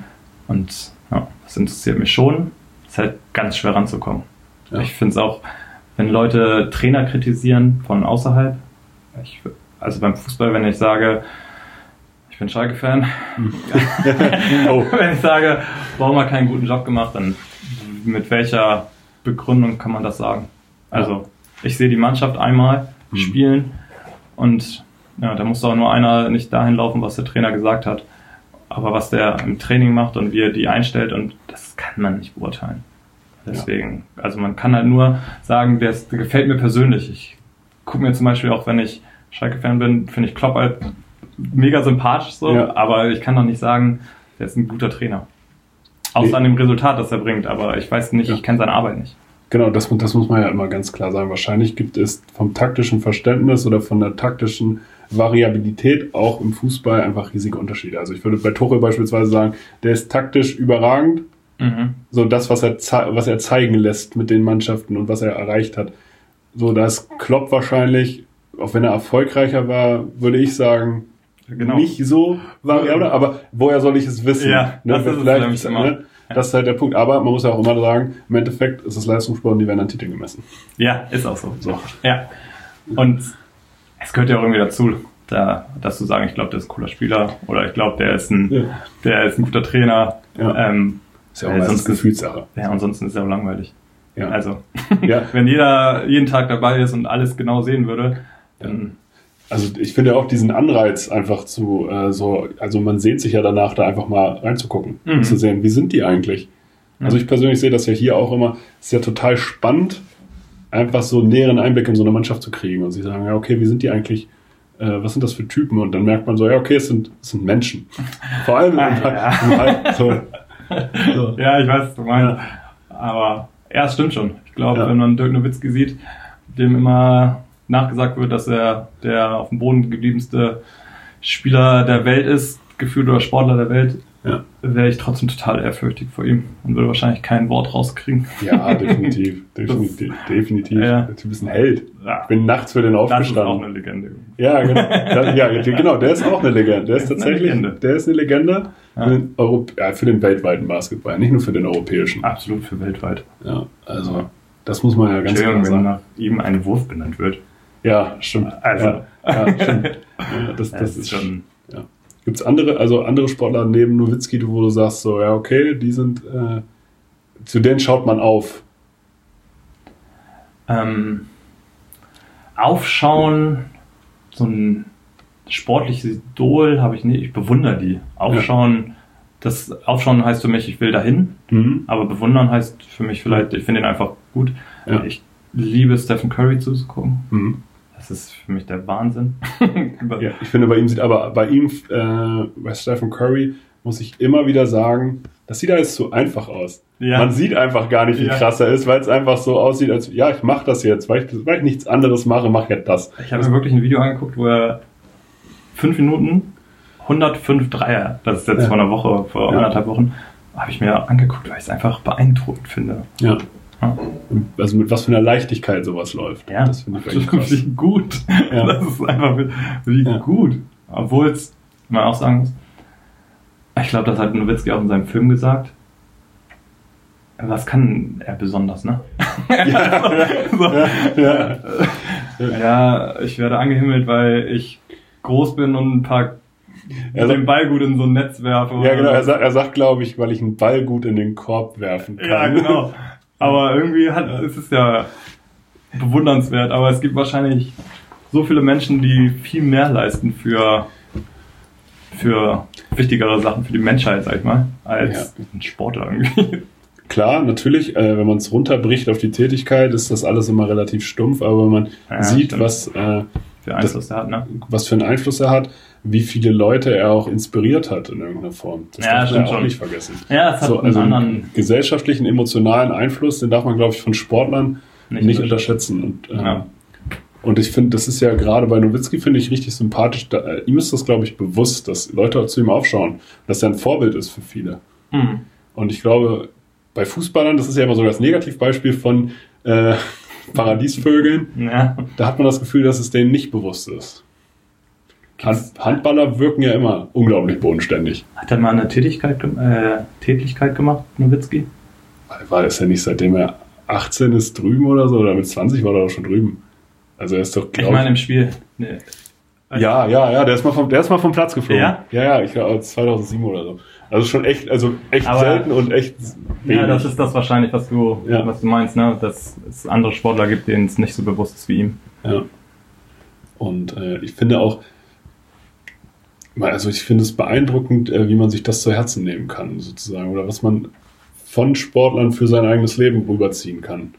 S2: und ja, das interessiert mich schon. Ist halt ganz schwer ranzukommen.
S1: Ja.
S2: Ich finde es auch, wenn Leute Trainer kritisieren von außerhalb, ich, also beim Fußball, wenn ich sage, ich Ich bin Schalke-Fan.
S1: Oh.
S2: Wenn ich sage, warum hat keinen guten Job gemacht, dann mit welcher Begründung kann man das sagen? Also, ich sehe die Mannschaft einmal
S1: Mhm.
S2: spielen und ja, da muss doch nur einer nicht dahin laufen, was der Trainer gesagt hat. Aber was der im Training macht und wie er die einstellt und das kann man nicht beurteilen. Deswegen, also man kann halt nur sagen, der, ist, der gefällt mir persönlich. Ich gucke mir zum Beispiel auch, wenn ich Schalke-Fan bin, finde ich Klopp halt mega sympathisch so,
S1: Ja.
S2: aber ich kann doch nicht sagen, der ist ein guter Trainer. Außer
S1: Nee.
S2: an dem Resultat, das er bringt, aber ich weiß nicht,
S1: Ja.
S2: ich kenne seine Arbeit nicht.
S1: Genau, das, das muss man ja immer ganz klar sagen. Wahrscheinlich gibt es vom taktischen Verständnis oder von der taktischen Variabilität auch im Fußball einfach riesige Unterschiede. Also ich würde bei Tuchel beispielsweise sagen, der ist taktisch überragend.
S2: Mhm.
S1: So das, was er, was er zeigen lässt mit den Mannschaften und was er erreicht hat. So, da ist Klopp wahrscheinlich, auch wenn er erfolgreicher war, würde ich sagen,
S2: Genau.
S1: nicht so variabel, aber woher soll ich es wissen?
S2: Ja, das ist es
S1: Vielleicht,
S2: immer.
S1: ne? Das ist halt der Punkt. Aber man muss ja auch immer sagen, im Endeffekt ist es Leistungssport und die werden an Titeln gemessen.
S2: Ja, ist auch so.
S1: So.
S2: Ja. Und es gehört ja auch irgendwie dazu, da, dass du sagen, ich glaube, der ist ein cooler Spieler oder ich glaube, der ist ein,
S1: Ja.
S2: der ist ein guter Trainer.
S1: Ja.
S2: Ähm,
S1: Ist ja auch
S2: Äh, sonst-
S1: Gefühlssache.
S2: ja, ansonsten ist es ja auch langweilig.
S1: Ja.
S2: Also,
S1: Ja.
S2: wenn jeder jeden Tag dabei ist und alles genau sehen würde, dann
S1: Also ich finde auch diesen Anreiz einfach zu äh, so, also man sehnt sich ja danach, da einfach mal reinzugucken
S2: Mhm.
S1: und zu sehen, wie sind die eigentlich? Also ich persönlich sehe das ja hier auch immer, es ist ja total spannend, einfach so einen näheren Einblick in so eine Mannschaft zu kriegen und sie sagen, ja, okay, wie sind die eigentlich? Äh, was sind das für Typen? Und dann merkt man so, ja, okay, es sind, es sind Menschen. Vor allem
S2: Ah,
S1: im,
S2: ja.
S1: So, so.
S2: Ja, ich weiß, was du meinst. Aber ja, es stimmt schon. Ich glaube,
S1: Ja.
S2: wenn man Dirk Nowitzki sieht, dem immer nachgesagt wird, dass er der auf dem Boden gebliebenste Spieler der Welt ist, gefühlt oder Sportler der Welt,
S1: Ja.
S2: wäre ich trotzdem total ehrfürchtig vor ihm und würde wahrscheinlich kein Wort rauskriegen.
S1: ja, definitiv. Definitiv. definitiv.
S2: Ja.
S1: Der Typ ist ein Held.
S2: Ja,
S1: Ich bin nachts für den
S2: das ist
S1: aufgestanden.
S2: auch eine Legende.
S1: Ja, genau. Das, ja, genau, der ist auch eine Legende. Der ist tatsächlich,
S2: Legende.
S1: der ist eine Legende für, den ja, für den weltweiten Basketball, nicht nur für den europäischen.
S2: Absolut für weltweit.
S1: Ja, also das muss man ja ganz klar
S2: Entschuldigung, wenn
S1: sagen.
S2: nach ihm ein Wurf benannt wird.
S1: Ja, stimmt.
S2: Also.
S1: ja, ja, stimmt. Ja, das,
S2: Das,
S1: das
S2: ist schon.
S1: Ja. Gibt es andere, also andere Sportler neben Nowitzki, wo du sagst, so, ja, okay, die sind, äh, zu denen schaut man auf.
S2: Ähm, aufschauen, so ein sportliches Idol habe ich nicht. Ich bewundere die. Aufschauen, das Aufschauen heißt für mich, ich will dahin,
S1: Mhm.
S2: aber bewundern heißt für mich vielleicht, ich finde ihn einfach gut.
S1: Ja.
S2: Ich liebe Stephen Curry zuzugucken.
S1: Mhm.
S2: Das ist für mich der Wahnsinn.
S1: Ja, ich finde, bei ihm sieht aber bei ihm, äh, bei Stephen Curry, muss ich immer wieder sagen, das sieht alles zu einfach aus.
S2: Ja.
S1: Man sieht einfach gar nicht, wie
S2: Ja.
S1: krass er ist, weil es einfach so aussieht, als ja, ich mache das jetzt, weil ich, weil ich nichts anderes mache, mache ich jetzt das.
S2: Ich habe mir wirklich ein Video angeguckt, wo er fünf Minuten 105 Dreier, das ist jetzt
S1: Ja.
S2: vor einer Woche, vor anderthalb Wochen, habe ich mir angeguckt, weil ich es einfach beeindruckend finde.
S1: Ja.
S2: Ja.
S1: Also mit was für einer Leichtigkeit sowas läuft.
S2: Ja,
S1: das finde ich wirklich krass.
S2: gut.
S1: Ja.
S2: Das ist einfach wie, wie
S1: Ja.
S2: gut. Obwohl es, man auch sagen muss, ich glaube, das hat Nowitzki auch in seinem Film gesagt. Was kann er besonders, ne? so.
S1: Ja, ja.
S2: Ja, ich werde angehimmelt, weil ich groß bin und ein paar
S1: Er
S2: den
S1: sagt,
S2: Ball gut in so ein Netz werfe.
S1: ja, genau. Er sagt, er sagt glaube ich, weil ich einen Ball gut in den Korb werfen kann.
S2: Ja, genau. Aber irgendwie hat, ist es ja bewundernswert. Aber es gibt wahrscheinlich so viele Menschen, die viel mehr leisten für, für wichtigere Sachen für die Menschheit, sag ich mal, als ein Sportler irgendwie.
S1: Klar, natürlich, äh, wenn man es runterbricht auf die Tätigkeit, ist das alles immer relativ stumpf, aber wenn man
S2: Ja,
S1: sieht,
S2: stimmt.
S1: was, äh,
S2: Für Einfluss der hat, ne?
S1: was für einen Einfluss er hat, wie viele Leute er auch inspiriert hat in irgendeiner Form. Das
S2: Ja,
S1: darf man auch
S2: schon.
S1: nicht vergessen.
S2: Ja, es hat
S1: So,
S2: einen
S1: also
S2: anderen
S1: einen gesellschaftlichen, emotionalen Einfluss, den darf man, glaube ich, von Sportlern
S2: Nicht
S1: nicht,
S2: unterschätzen.
S1: unterschätzen. Und, äh,
S2: Ja.
S1: und ich finde, das ist ja gerade bei Nowitzki, finde ich, richtig sympathisch. Da, äh, ihm ist das, glaube ich, bewusst, dass Leute zu ihm aufschauen, dass er ein Vorbild ist für viele.
S2: Mhm.
S1: Und ich glaube, bei Fußballern, das ist ja immer so das Negativbeispiel von äh, Paradiesvögeln,
S2: Ja.
S1: da hat man das Gefühl, dass es denen nicht bewusst ist. Hand, Handballer wirken ja immer unglaublich bodenständig.
S2: Hat er mal eine Tätigkeit, äh, Tätigkeit gemacht, Nowitzki?
S1: War es ja nicht, seitdem er 18 ist, drüben oder so, oder mit 20 war er doch schon drüben. Also er ist doch,
S2: Ich
S1: glaube
S2: meine im Spiel. Nee.
S1: Ja, ja, ja, der ist mal vom, der ist mal vom Platz geflogen.
S2: Ja?
S1: Ja, ja, ich glaube 2007 oder so. Also schon echt, also echt
S2: Aber-
S1: selten und echt wenig.
S2: Ja, das ist das wahrscheinlich, was du,
S1: Ja.
S2: was du meinst, ne? Dass es andere Sportler gibt, denen es nicht so bewusst ist wie ihm.
S1: Ja. Und äh, ich finde auch, also ich finde es beeindruckend, äh, wie man sich das zu Herzen nehmen kann, sozusagen, oder was man von Sportlern für sein eigenes Leben rüberziehen kann.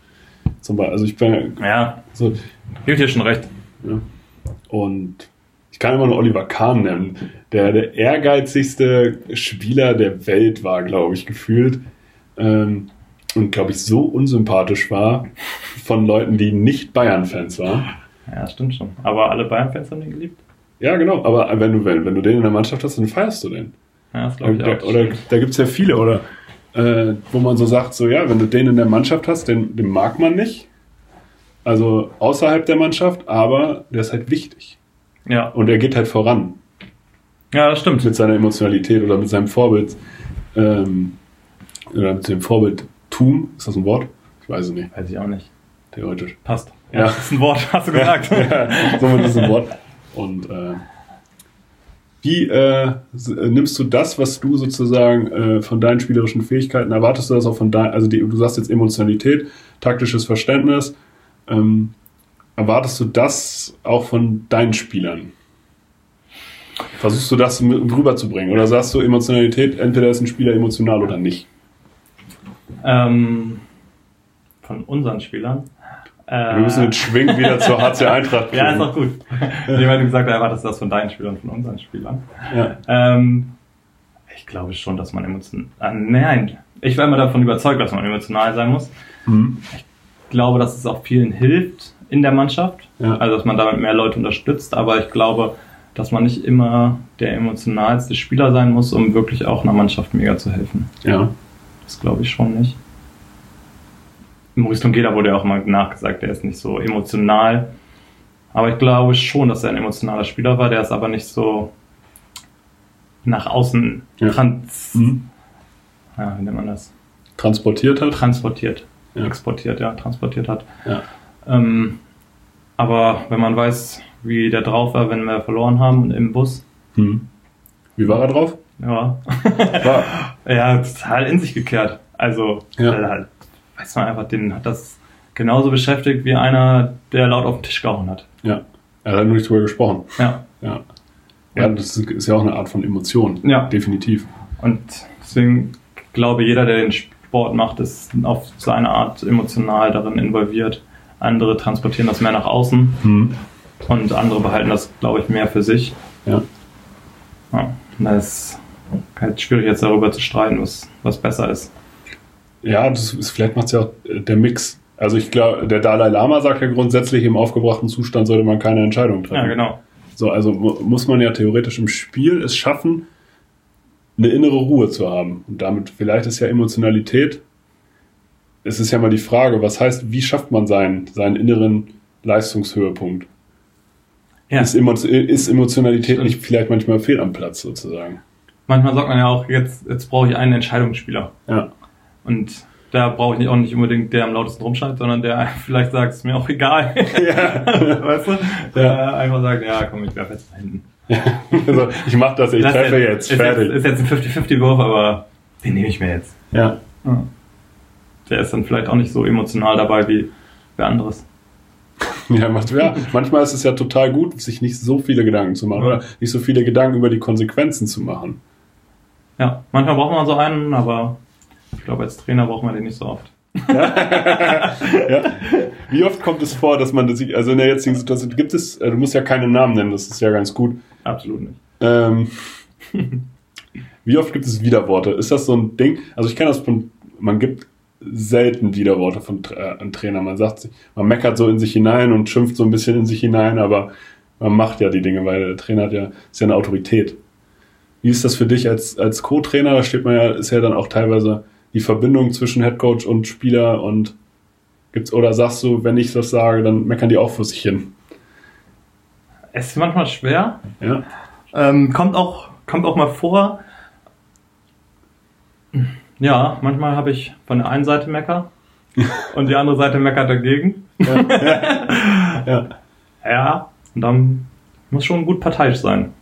S1: Zum Beispiel, also ich bin
S2: Ja,
S1: so,
S2: gibt dir schon recht.
S1: ja. und ich kann immer nur Oliver Kahn nennen, der der ehrgeizigste Spieler der Welt war, glaube ich, gefühlt. Ähm, und glaube ich so unsympathisch war von Leuten, die nicht Bayern-Fans waren.
S2: Ja, stimmt schon. Aber alle Bayern-Fans haben den geliebt.
S1: Ja, genau, aber wenn du, wenn, wenn du den in der Mannschaft hast, dann feierst du den.
S2: Ja, das glaube ich
S1: Da,
S2: auch.
S1: oder da gibt es ja viele, oder äh, wo man so sagt, so ja, wenn du den in der Mannschaft hast, den, den mag man nicht. Also außerhalb der Mannschaft, aber der ist halt wichtig.
S2: Ja.
S1: Und er geht halt voran
S2: ja, das stimmt.
S1: mit seiner Emotionalität oder mit seinem Vorbild. Ähm, oder mit dem Vorbildtum. Ist das ein Wort? Ich weiß es nicht,
S2: Weiß ich auch nicht.
S1: theoretisch.
S2: Passt.
S1: Ja.
S2: Das ist ein Wort, hast du gesagt.
S1: ja, somit ist es ein Wort. Und äh, wie äh, äh, nimmst du das, was du sozusagen äh, von deinen spielerischen Fähigkeiten erwartest du das auch von deinen, also die, du sagst jetzt Emotionalität, taktisches Verständnis, ähm, erwartest du das auch von deinen Spielern? Versuchst du das rüberzubringen oder sagst du Emotionalität, entweder ist ein Spieler emotional oder nicht?
S2: ähm, von unseren Spielern. Äh,
S1: Wir müssen den Schwing wieder zur HC Eintracht
S2: Ja, ist auch gut. Jemand hat gesagt, er erwartet das von deinen Spielern, von unseren Spielern.
S1: Ja.
S2: Ähm, ich glaube schon, dass man emotional. Ah, nein, ich war immer davon überzeugt, dass man emotional sein muss.
S1: Mhm.
S2: Ich glaube, dass es auch vielen hilft in der Mannschaft.
S1: Ja.
S2: Also, dass man damit mehr Leute unterstützt. Aber ich glaube, dass man nicht immer der emotionalste Spieler sein muss, um wirklich auch einer Mannschaft mega zu helfen.
S1: ja.
S2: Das glaube ich schon nicht. Maurice Tongeda wurde ja auch mal nachgesagt, der ist nicht so emotional. Aber ich glaube schon, dass er ein emotionaler Spieler war. Der ist aber nicht so nach außen
S1: Ja.
S2: trans
S1: Mhm.
S2: ja, wie nennt man das?
S1: Transportiert hat.
S2: transportiert.
S1: Ja.
S2: Exportiert, ja, transportiert hat.
S1: Ja.
S2: Ähm, aber wenn man weiß, wie der drauf war, wenn wir verloren haben im Bus,
S1: Hm. Wie war er drauf?
S2: ja,
S1: War,
S2: ja, total in sich gekehrt. Also,
S1: Ja.
S2: halt, weiß man einfach, den hat das genauso beschäftigt wie einer, der laut auf den Tisch gehauen hat.
S1: ja. Er hat nur nicht drüber gesprochen.
S2: Ja.
S1: Ja. Ja, das ist- ist ja auch eine Art von Emotion.
S2: Ja.
S1: Definitiv.
S2: Und deswegen glaube jeder, der den Sport macht, ist auf seine Art emotional darin involviert. Andere transportieren das mehr nach außen
S1: Hm.
S2: und andere behalten das, glaube ich, mehr für sich.
S1: Ja.
S2: Ja, das ist halt schwierig jetzt darüber zu streiten, was, was besser ist.
S1: Ja, das ist, vielleicht macht es ja auch äh, der Mix. Also ich glaube, der Dalai Lama sagt ja grundsätzlich, im aufgebrachten Zustand sollte man keine Entscheidung treffen.
S2: Ja, genau.
S1: So, also mu- muss man ja theoretisch im Spiel es schaffen, eine innere Ruhe zu haben. Und damit, vielleicht ist ja Emotionalität, es ist ja mal die Frage, was heißt, wie schafft man seinen, seinen inneren Leistungshöhepunkt?
S2: Ja.
S1: Ist, Emo ist Emotionalität
S2: Stimmt.
S1: nicht vielleicht manchmal fehl am Platz sozusagen?
S2: Manchmal sagt man ja auch, jetzt, jetzt brauche ich einen Entscheidungsspieler.
S1: Ja.
S2: Und da brauche ich nicht, auch nicht unbedingt der am lautesten rumschreit, sondern der vielleicht sagt, ist mir auch egal.
S1: ja.
S2: weißt du? Der einfach sagt, ja, komm, ich werfe jetzt da hinten.
S1: also, ich mach das, ich
S2: Das
S1: treffe
S2: ist
S1: jetzt,
S2: Ist
S1: fertig.
S2: jetzt, ist jetzt ein 50-50-Wurf, aber den nehme ich mir jetzt.
S1: ja.
S2: Der ist dann vielleicht auch nicht so emotional dabei wie wer anderes.
S1: Ja, manchmal ist es ja total gut, sich nicht so viele Gedanken zu machen
S2: Ja.
S1: oder nicht so viele Gedanken über die Konsequenzen zu machen.
S2: Ja, manchmal braucht man so einen, aber ich glaube, als Trainer braucht man den nicht so oft.
S1: ja. Wie oft kommt es vor, dass man das, also in der jetzigen Situation, gibt es, äh, du musst ja keinen Namen nennen, das ist ja ganz gut.
S2: Absolut nicht.
S1: Ähm, wie oft gibt es Widerworte? Ist das so ein Ding? Also ich kenne das von, man gibt selten Widerworte von äh, einem Trainer. Man sagt, man meckert so in sich hinein und schimpft so ein bisschen in sich hinein, aber man macht ja die Dinge, weil der Trainer hat ja, ist ja eine Autorität. Wie ist das für dich als, als Co-Trainer? Da steht man ja, ist ja dann auch teilweise die Verbindung zwischen Headcoach und Spieler und gibt's, oder sagst du, wenn ich das sage, dann meckern die auch vor sich hin?
S2: Es ist manchmal schwer.
S1: Ja?
S2: Ähm, kommt, auch, kommt auch mal vor. Ja, manchmal habe ich von der einen Seite Mecker und die andere Seite meckert dagegen.
S1: Ja.
S2: Ja, und dann muss schon gut parteiisch sein,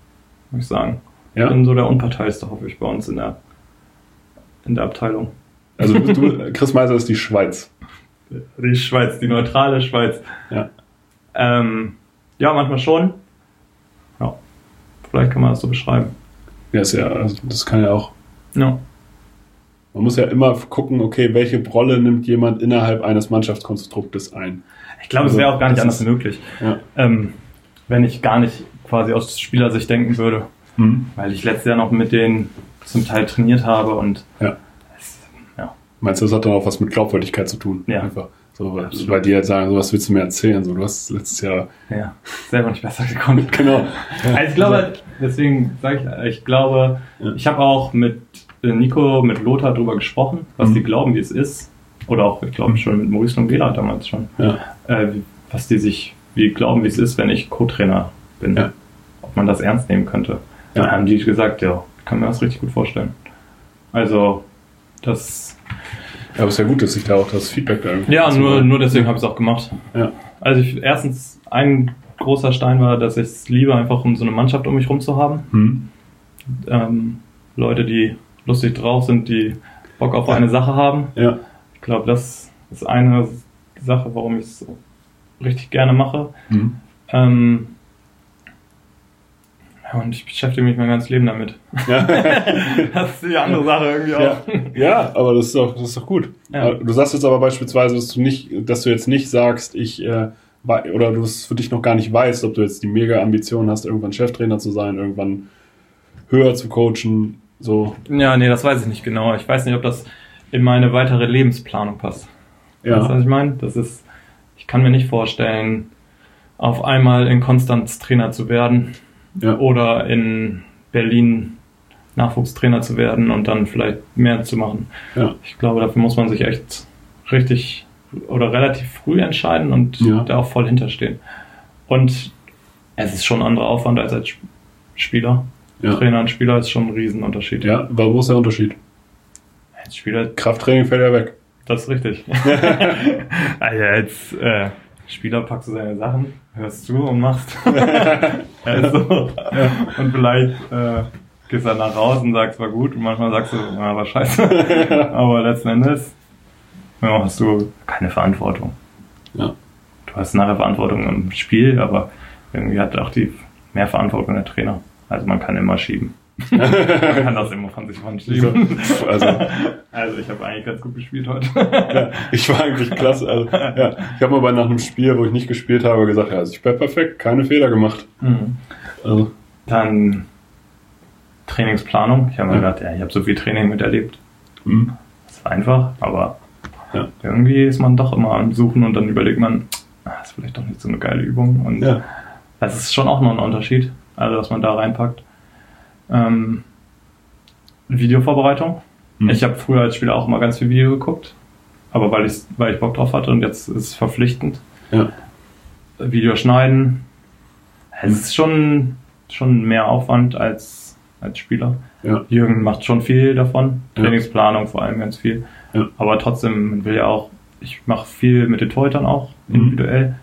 S2: muss ich sagen.
S1: Ja?
S2: Ich bin so der Unparteiischste, hoffe ich, bei uns in der, in der Abteilung.
S1: Also du, Chris Meiser ist die Schweiz.
S2: Die Schweiz, die neutrale Schweiz.
S1: Ja.
S2: Ähm, ja, manchmal schon. Ja, vielleicht kann man das so beschreiben.
S1: Ja, ist ja, also das kann ja auch.
S2: Ja.
S1: Man muss ja immer gucken, okay, welche Rolle nimmt jemand innerhalb eines Mannschaftskonstruktes ein.
S2: Ich glaube,
S1: Also,
S2: es wäre auch gar nicht anders
S1: ist-
S2: möglich,
S1: Ja.
S2: ähm, wenn ich gar nicht quasi aus Spielersicht denken würde.
S1: Hm.
S2: Weil ich letztes Jahr noch mit denen zum Teil trainiert habe und
S1: Ja.
S2: es, ja,
S1: Meinst du, das hat dann auch was mit Glaubwürdigkeit zu tun?
S2: Ja.
S1: Einfach. So, weil, weil die halt sagen, so was willst du mir erzählen? So, du hast letztes Jahr.
S2: ja, selber nicht besser gekonnt.
S1: Genau.
S2: Also ich glaube, deswegen sage ich, ich glaube,
S1: Ja.
S2: ich habe auch mit Nico, mit Lothar drüber gesprochen, was
S1: Mhm.
S2: die glauben, wie es ist. Oder auch, ich glaube schon mit Maurice Longela damals schon.
S1: Ja.
S2: Äh, was die sich, wie glauben, wie es ist, wenn ich Co-Trainer bin.
S1: Ja.
S2: Ob man das ernst nehmen könnte.
S1: Ja.
S2: Da haben die gesagt, ja, ich kann mir das richtig gut vorstellen. Also, das.
S1: Ja, aber es ist ja gut, dass sich da auch das Feedback da.
S2: Ja, nur, nur deswegen habe ich es auch gemacht.
S1: Ja.
S2: Also ich, erstens, ein großer Stein war, dass ich es liebe, einfach um so eine Mannschaft um mich rum zu haben.
S1: Hm.
S2: ähm, Leute, die lustig drauf sind, die Bock auf eine Sache haben.
S1: Ja.
S2: Ich glaube, das ist eine Sache, warum ich es so richtig gerne mache.
S1: Hm.
S2: Ähm, ja, und ich beschäftige mich mein ganzes Leben damit.
S1: Ja.
S2: Das ist die andere Sache irgendwie
S1: ja.
S2: auch.
S1: ja, aber das ist doch, das ist doch gut.
S2: Ja.
S1: Du sagst jetzt aber beispielsweise, dass du nicht, dass du jetzt nicht sagst, ich äh, oder du es für dich noch gar nicht weißt, ob du jetzt die mega Ambition hast, irgendwann Cheftrainer zu sein, irgendwann höher zu coachen. So,
S2: Ja, nee, das weiß ich nicht genau. Ich weiß nicht, ob das in meine weitere Lebensplanung passt. Weißt du,
S1: ja.
S2: was ich meine? Das ist, ich kann mir nicht vorstellen, auf einmal in Konstanz Trainer zu werden
S1: Ja.
S2: oder in Berlin Nachwuchstrainer zu werden und dann vielleicht mehr zu machen.
S1: Ja.
S2: Ich glaube, dafür muss man sich echt richtig oder relativ früh entscheiden und
S1: Ja.
S2: da auch voll hinterstehen. Und es ist schon ein anderer Aufwand als als Sp- Spieler.
S1: Ja.
S2: Trainer und Spieler ist schon ein Riesenunterschied.
S1: Ja, aber wo ist der Unterschied?
S2: Als Spieler,
S1: Krafttraining fällt ja weg.
S2: das ist richtig. also als äh, Spieler packst du seine Sachen, hörst zu und machst. also, und vielleicht äh, gehst dann nach raus und sagst, war gut. Und manchmal sagst du, ja, war scheiße. Aber letzten Endes ja, hast du keine Verantwortung.
S1: Ja.
S2: Du hast nachher Verantwortung im Spiel, aber irgendwie hat auch die mehr Verantwortung der Trainer. Also man kann immer schieben. man kann das immer von sich von schieben.
S1: also,
S2: Also ich habe eigentlich ganz gut gespielt heute.
S1: ja, ich war eigentlich klasse. Also, ja, ich habe mal bei nach einem Spiel, wo ich nicht gespielt habe, gesagt, ja, also ich bin perfekt, keine Fehler gemacht.
S2: Mhm.
S1: Also,
S2: Dann Trainingsplanung. Ich habe mir
S1: Ja.
S2: gedacht, ja, ich habe so viel Training miterlebt.
S1: hm.
S2: Das war einfach, aber
S1: Ja.
S2: irgendwie ist man doch immer am Suchen und dann überlegt man, ah, das ist vielleicht doch nicht so eine geile Übung. Und
S1: ja.
S2: das ist schon auch noch ein Unterschied, also was man da reinpackt. Ähm, Videovorbereitung.
S1: Hm.
S2: Ich habe früher als Spieler auch immer ganz viel Video geguckt, aber weil ich, weil ich Bock drauf hatte und jetzt ist es verpflichtend.
S1: Ja.
S2: Video schneiden. Es ist schon, schon mehr Aufwand als, als Spieler.
S1: Ja.
S2: Jürgen macht schon viel davon. Trainingsplanung vor allem ganz viel.
S1: Ja.
S2: Aber trotzdem, man will ja auch, ich mache viel mit den Torhütern auch,
S1: Mhm.
S2: individuell.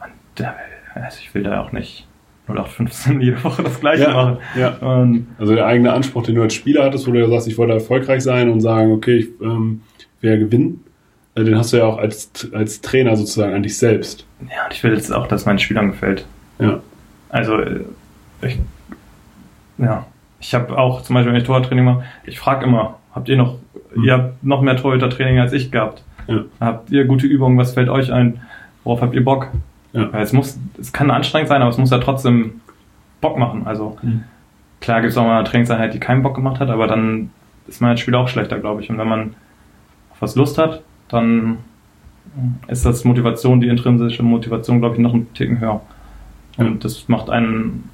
S2: Und da, also ich will da auch nicht 0815 jede Woche das gleiche
S1: Ja.
S2: machen.
S1: ja.
S2: Und
S1: Also der eigene Anspruch, den du als Spieler hattest, wo du ja sagst, ich wollte erfolgreich sein und sagen, okay, ich ähm, werde gewinnen, äh, den hast du ja auch als, als Trainer sozusagen an dich selbst.
S2: ja, und ich will jetzt auch, dass es meinen Spielern gefällt.
S1: Ja.
S2: Also, äh, ich, ja, ich habe auch zum Beispiel, wenn ich Torwarttraining mache, ich frage immer, habt ihr noch,
S1: Mhm.
S2: ihr habt noch mehr Torhüter-Training als ich gehabt?
S1: Ja.
S2: Habt ihr gute Übungen? Was fällt euch ein? Worauf habt ihr Bock?
S1: Ja.
S2: Weil es muss, es kann anstrengend sein, aber es muss ja trotzdem Bock machen. Also,
S1: Mhm.
S2: klar gibt es auch mal eine Trainingseinheit, die keinen Bock gemacht hat, aber dann ist man als Spieler auch schlechter, glaube ich. Und wenn man auf was Lust hat, dann ist das Motivation, die intrinsische Motivation, glaube ich, noch einen Ticken höher. Und das macht einen,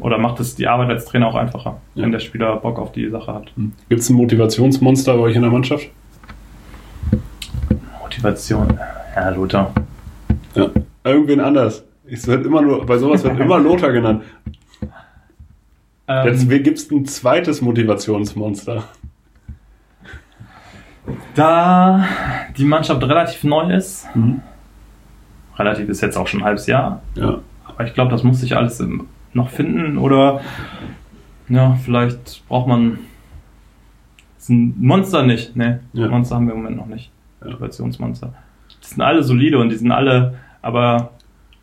S2: oder macht es die Arbeit als Trainer auch einfacher,
S1: Ja.
S2: wenn der Spieler Bock auf die Sache hat.
S1: Gibt es ein Motivationsmonster bei euch in der Mannschaft?
S2: Motivation, ja, Lothar.
S1: Ja. Irgendwen anders. Es wird immer nur, bei sowas wird immer Lothar genannt.
S2: Ähm,
S1: Jetzt gibt es ein zweites Motivationsmonster.
S2: da die Mannschaft relativ neu ist,
S1: Mhm.
S2: relativ ist jetzt auch schon ein halbes Jahr,
S1: Ja.
S2: aber ich glaube, das muss sich alles noch finden oder ja, vielleicht braucht man ist ein Monster nicht. Ne,
S1: Ja.
S2: Monster haben wir im Moment noch nicht.
S1: Ja.
S2: Motivationsmonster. Die sind alle solide und die sind alle, aber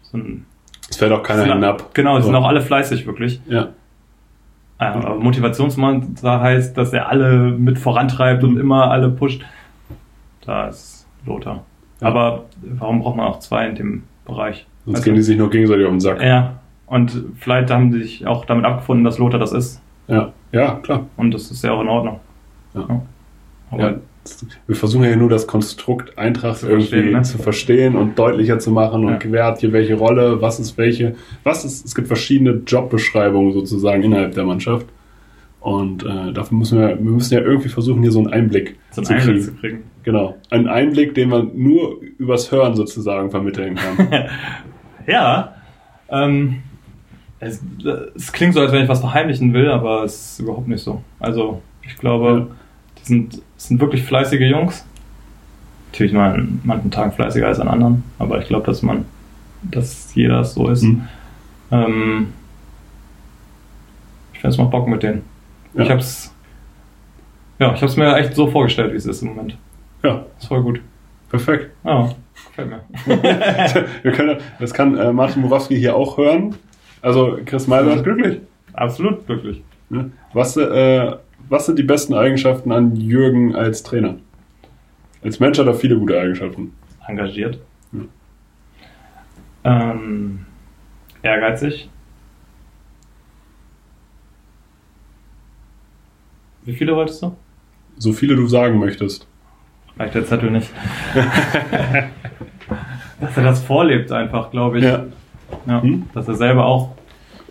S2: so ein,
S1: Es fällt auch keiner hinab.
S2: Genau, die
S1: So.
S2: sind auch alle fleißig, wirklich.
S1: Ja.
S2: Ja, aber Motivationsmonster heißt, dass er alle mit vorantreibt und immer alle pusht. Da ist Lothar.
S1: Ja.
S2: Aber warum braucht man auch zwei in dem Bereich?
S1: Sonst
S2: Also-
S1: gehen die sich nur gegenseitig auf den Sack.
S2: Ja, und vielleicht haben sie sich auch damit abgefunden, dass Lothar das ist.
S1: Ja, ja klar.
S2: Und das ist ja auch in Ordnung.
S1: Ja.
S2: Aber
S1: Ja, wir versuchen ja nur das Konstrukt Eintracht
S2: Zu
S1: irgendwie
S2: verstehen, ne?
S1: zu verstehen und deutlicher zu machen und
S2: Ja.
S1: wer hat hier welche Rolle, was ist welche, was ist, es gibt verschiedene Jobbeschreibungen sozusagen innerhalb der Mannschaft. Und äh, dafür müssen wir, wir müssen ja irgendwie versuchen, hier so einen Einblick
S2: so einen
S1: zu
S2: Einblick
S1: kriegen.
S2: zu kriegen.
S1: Genau. Einen Einblick, den man nur übers Hören sozusagen vermitteln kann.
S2: Ja, ähm, es, es klingt so, als wenn ich was verheimlichen will, aber es ist überhaupt nicht so. Also, ich glaube,
S1: Ja.
S2: Sind, sind wirklich fleißige Jungs. Natürlich mal an manchen Tagen fleißiger als an anderen, aber ich glaube, dass man, dass jeder so ist.
S1: Mhm.
S2: Ähm, ich finde es mal Bock mit denen.
S1: Ja.
S2: Ich hab's, ja, ich hab's mir echt so vorgestellt, wie es ist im Moment.
S1: ja,
S2: Ist voll gut.
S1: perfekt.
S2: Ja, gefällt mir.
S1: wir können, das kann äh, Martin Murawski hier auch hören. Also Chris Meiser ist glücklich.
S2: Absolut glücklich.
S1: Was, äh, was sind die besten Eigenschaften an Jürgen als Trainer? Als Mensch hat er viele gute Eigenschaften.
S2: engagiert.
S1: Ja.
S2: Ähm, ehrgeizig. Wie viele wolltest du?
S1: So viele du sagen möchtest.
S2: Reicht der Zettel nicht. Dass er das vorlebt einfach, glaube ich.
S1: Ja.
S2: Ja,
S1: Hm?
S2: Dass er selber auch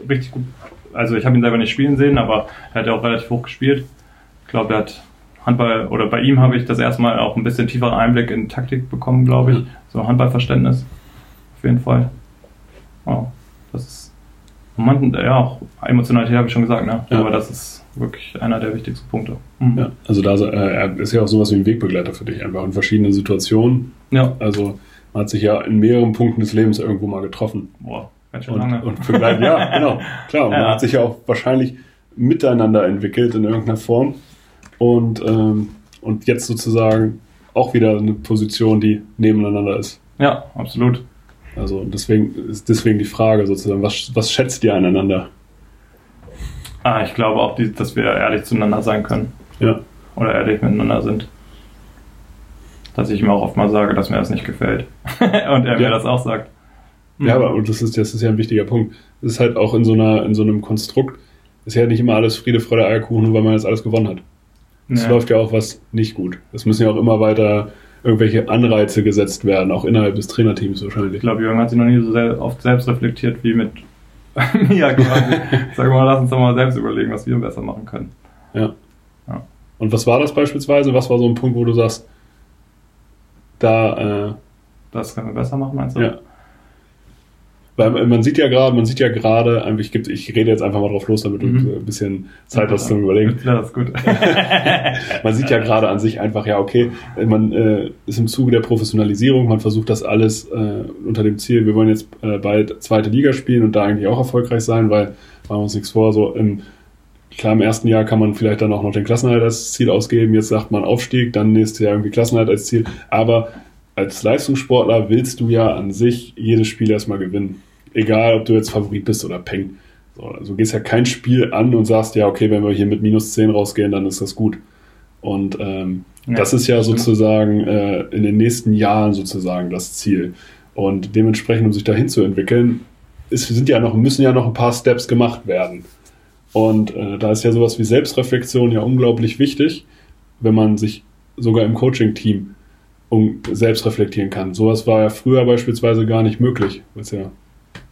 S2: richtig gut. Also ich habe ihn selber nicht spielen sehen, aber er hat ja auch relativ hoch gespielt. Ich glaube, er hat Handball, oder bei ihm habe ich das erstmal auch ein bisschen tieferen Einblick in Taktik bekommen, glaube ich.
S1: Ja.
S2: So Handballverständnis. Auf jeden Fall. Oh, das ist. und Man, ja, auch Emotionalität habe ich schon gesagt, ne?
S1: Ja.
S2: Aber das ist wirklich einer der wichtigsten Punkte. Mhm.
S1: Ja. Also da äh, er ist ja auch sowas wie ein Wegbegleiter für dich einfach in verschiedenen Situationen.
S2: ja.
S1: Also man hat sich ja in mehreren Punkten des Lebens irgendwo mal getroffen.
S2: Boah, ganz schön
S1: Und,
S2: lange.
S1: und begleitet, ja, genau. Klar, und man
S2: Ja.
S1: hat sich ja auch wahrscheinlich miteinander entwickelt in irgendeiner Form. Und, ähm, und jetzt sozusagen auch wieder eine Position, die nebeneinander ist.
S2: ja, absolut.
S1: Also deswegen ist deswegen die Frage sozusagen, was, was schätzt ihr aneinander?
S2: Ah, ich glaube auch, die, dass wir ehrlich zueinander sein können.
S1: Ja.
S2: Oder ehrlich miteinander sind. Dass ich ihm auch oft mal sage, dass mir das nicht gefällt. Und er mir
S1: Ja.
S2: das auch sagt. Mhm.
S1: Ja, aber und das ist, das ist ja ein wichtiger Punkt. Es ist halt auch in so einer, in so einem Konstrukt, ist ja nicht immer alles Friede, Freude, Eierkuchen, nur weil man jetzt alles gewonnen hat. Es
S2: Ja.
S1: läuft ja auch was nicht gut. Es müssen ja auch immer weiter irgendwelche Anreize gesetzt werden, auch innerhalb des Trainerteams wahrscheinlich.
S2: Ich glaube, Jürgen hat sich noch nie so sehr oft selbst reflektiert wie mit mir quasi. Sag mal, lass uns doch mal selbst überlegen, was wir besser machen können.
S1: Ja.
S2: Ja.
S1: Und was war das beispielsweise? Was war so ein Punkt, wo du sagst, da, äh,
S2: Das können wir besser machen, meinst du?
S1: ja. Weil man sieht ja gerade, man sieht ja gerade, ich, ich rede jetzt einfach mal drauf los, damit
S2: Mhm.
S1: du ein bisschen Zeit hast zum Überlegen.
S2: Ja, das ist gut.
S1: Man sieht ja gerade an sich einfach, ja, okay, man äh, ist im Zuge der Professionalisierung, man versucht das alles äh, unter dem Ziel, wir wollen jetzt äh, bald zweite Liga spielen und da eigentlich auch erfolgreich sein, weil machen wir uns nichts vor, so im Klar, im ersten Jahr kann man vielleicht dann auch noch den Klassenhalt als Ziel ausgeben. Jetzt sagt man Aufstieg, dann nächstes Jahr irgendwie Klassenhalt als Ziel. Aber als Leistungssportler willst du ja an sich jedes Spiel erstmal gewinnen. Egal, ob du jetzt Favorit bist oder Peng. So, also du gehst ja kein Spiel an und sagst, ja, okay, wenn wir hier mit minus 10 rausgehen, dann ist das gut. Und ähm,
S2: Ja,
S1: das ist ja sozusagen äh, in den nächsten Jahren sozusagen das Ziel. Und dementsprechend, um sich dahin zu entwickeln, ist, sind ja noch, müssen ja noch ein paar Steps gemacht werden. Und äh, da ist ja sowas wie Selbstreflexion ja unglaublich wichtig, wenn man sich sogar im Coaching-Team um, selbst reflektieren kann. Sowas war ja früher beispielsweise gar nicht möglich, weil es ja,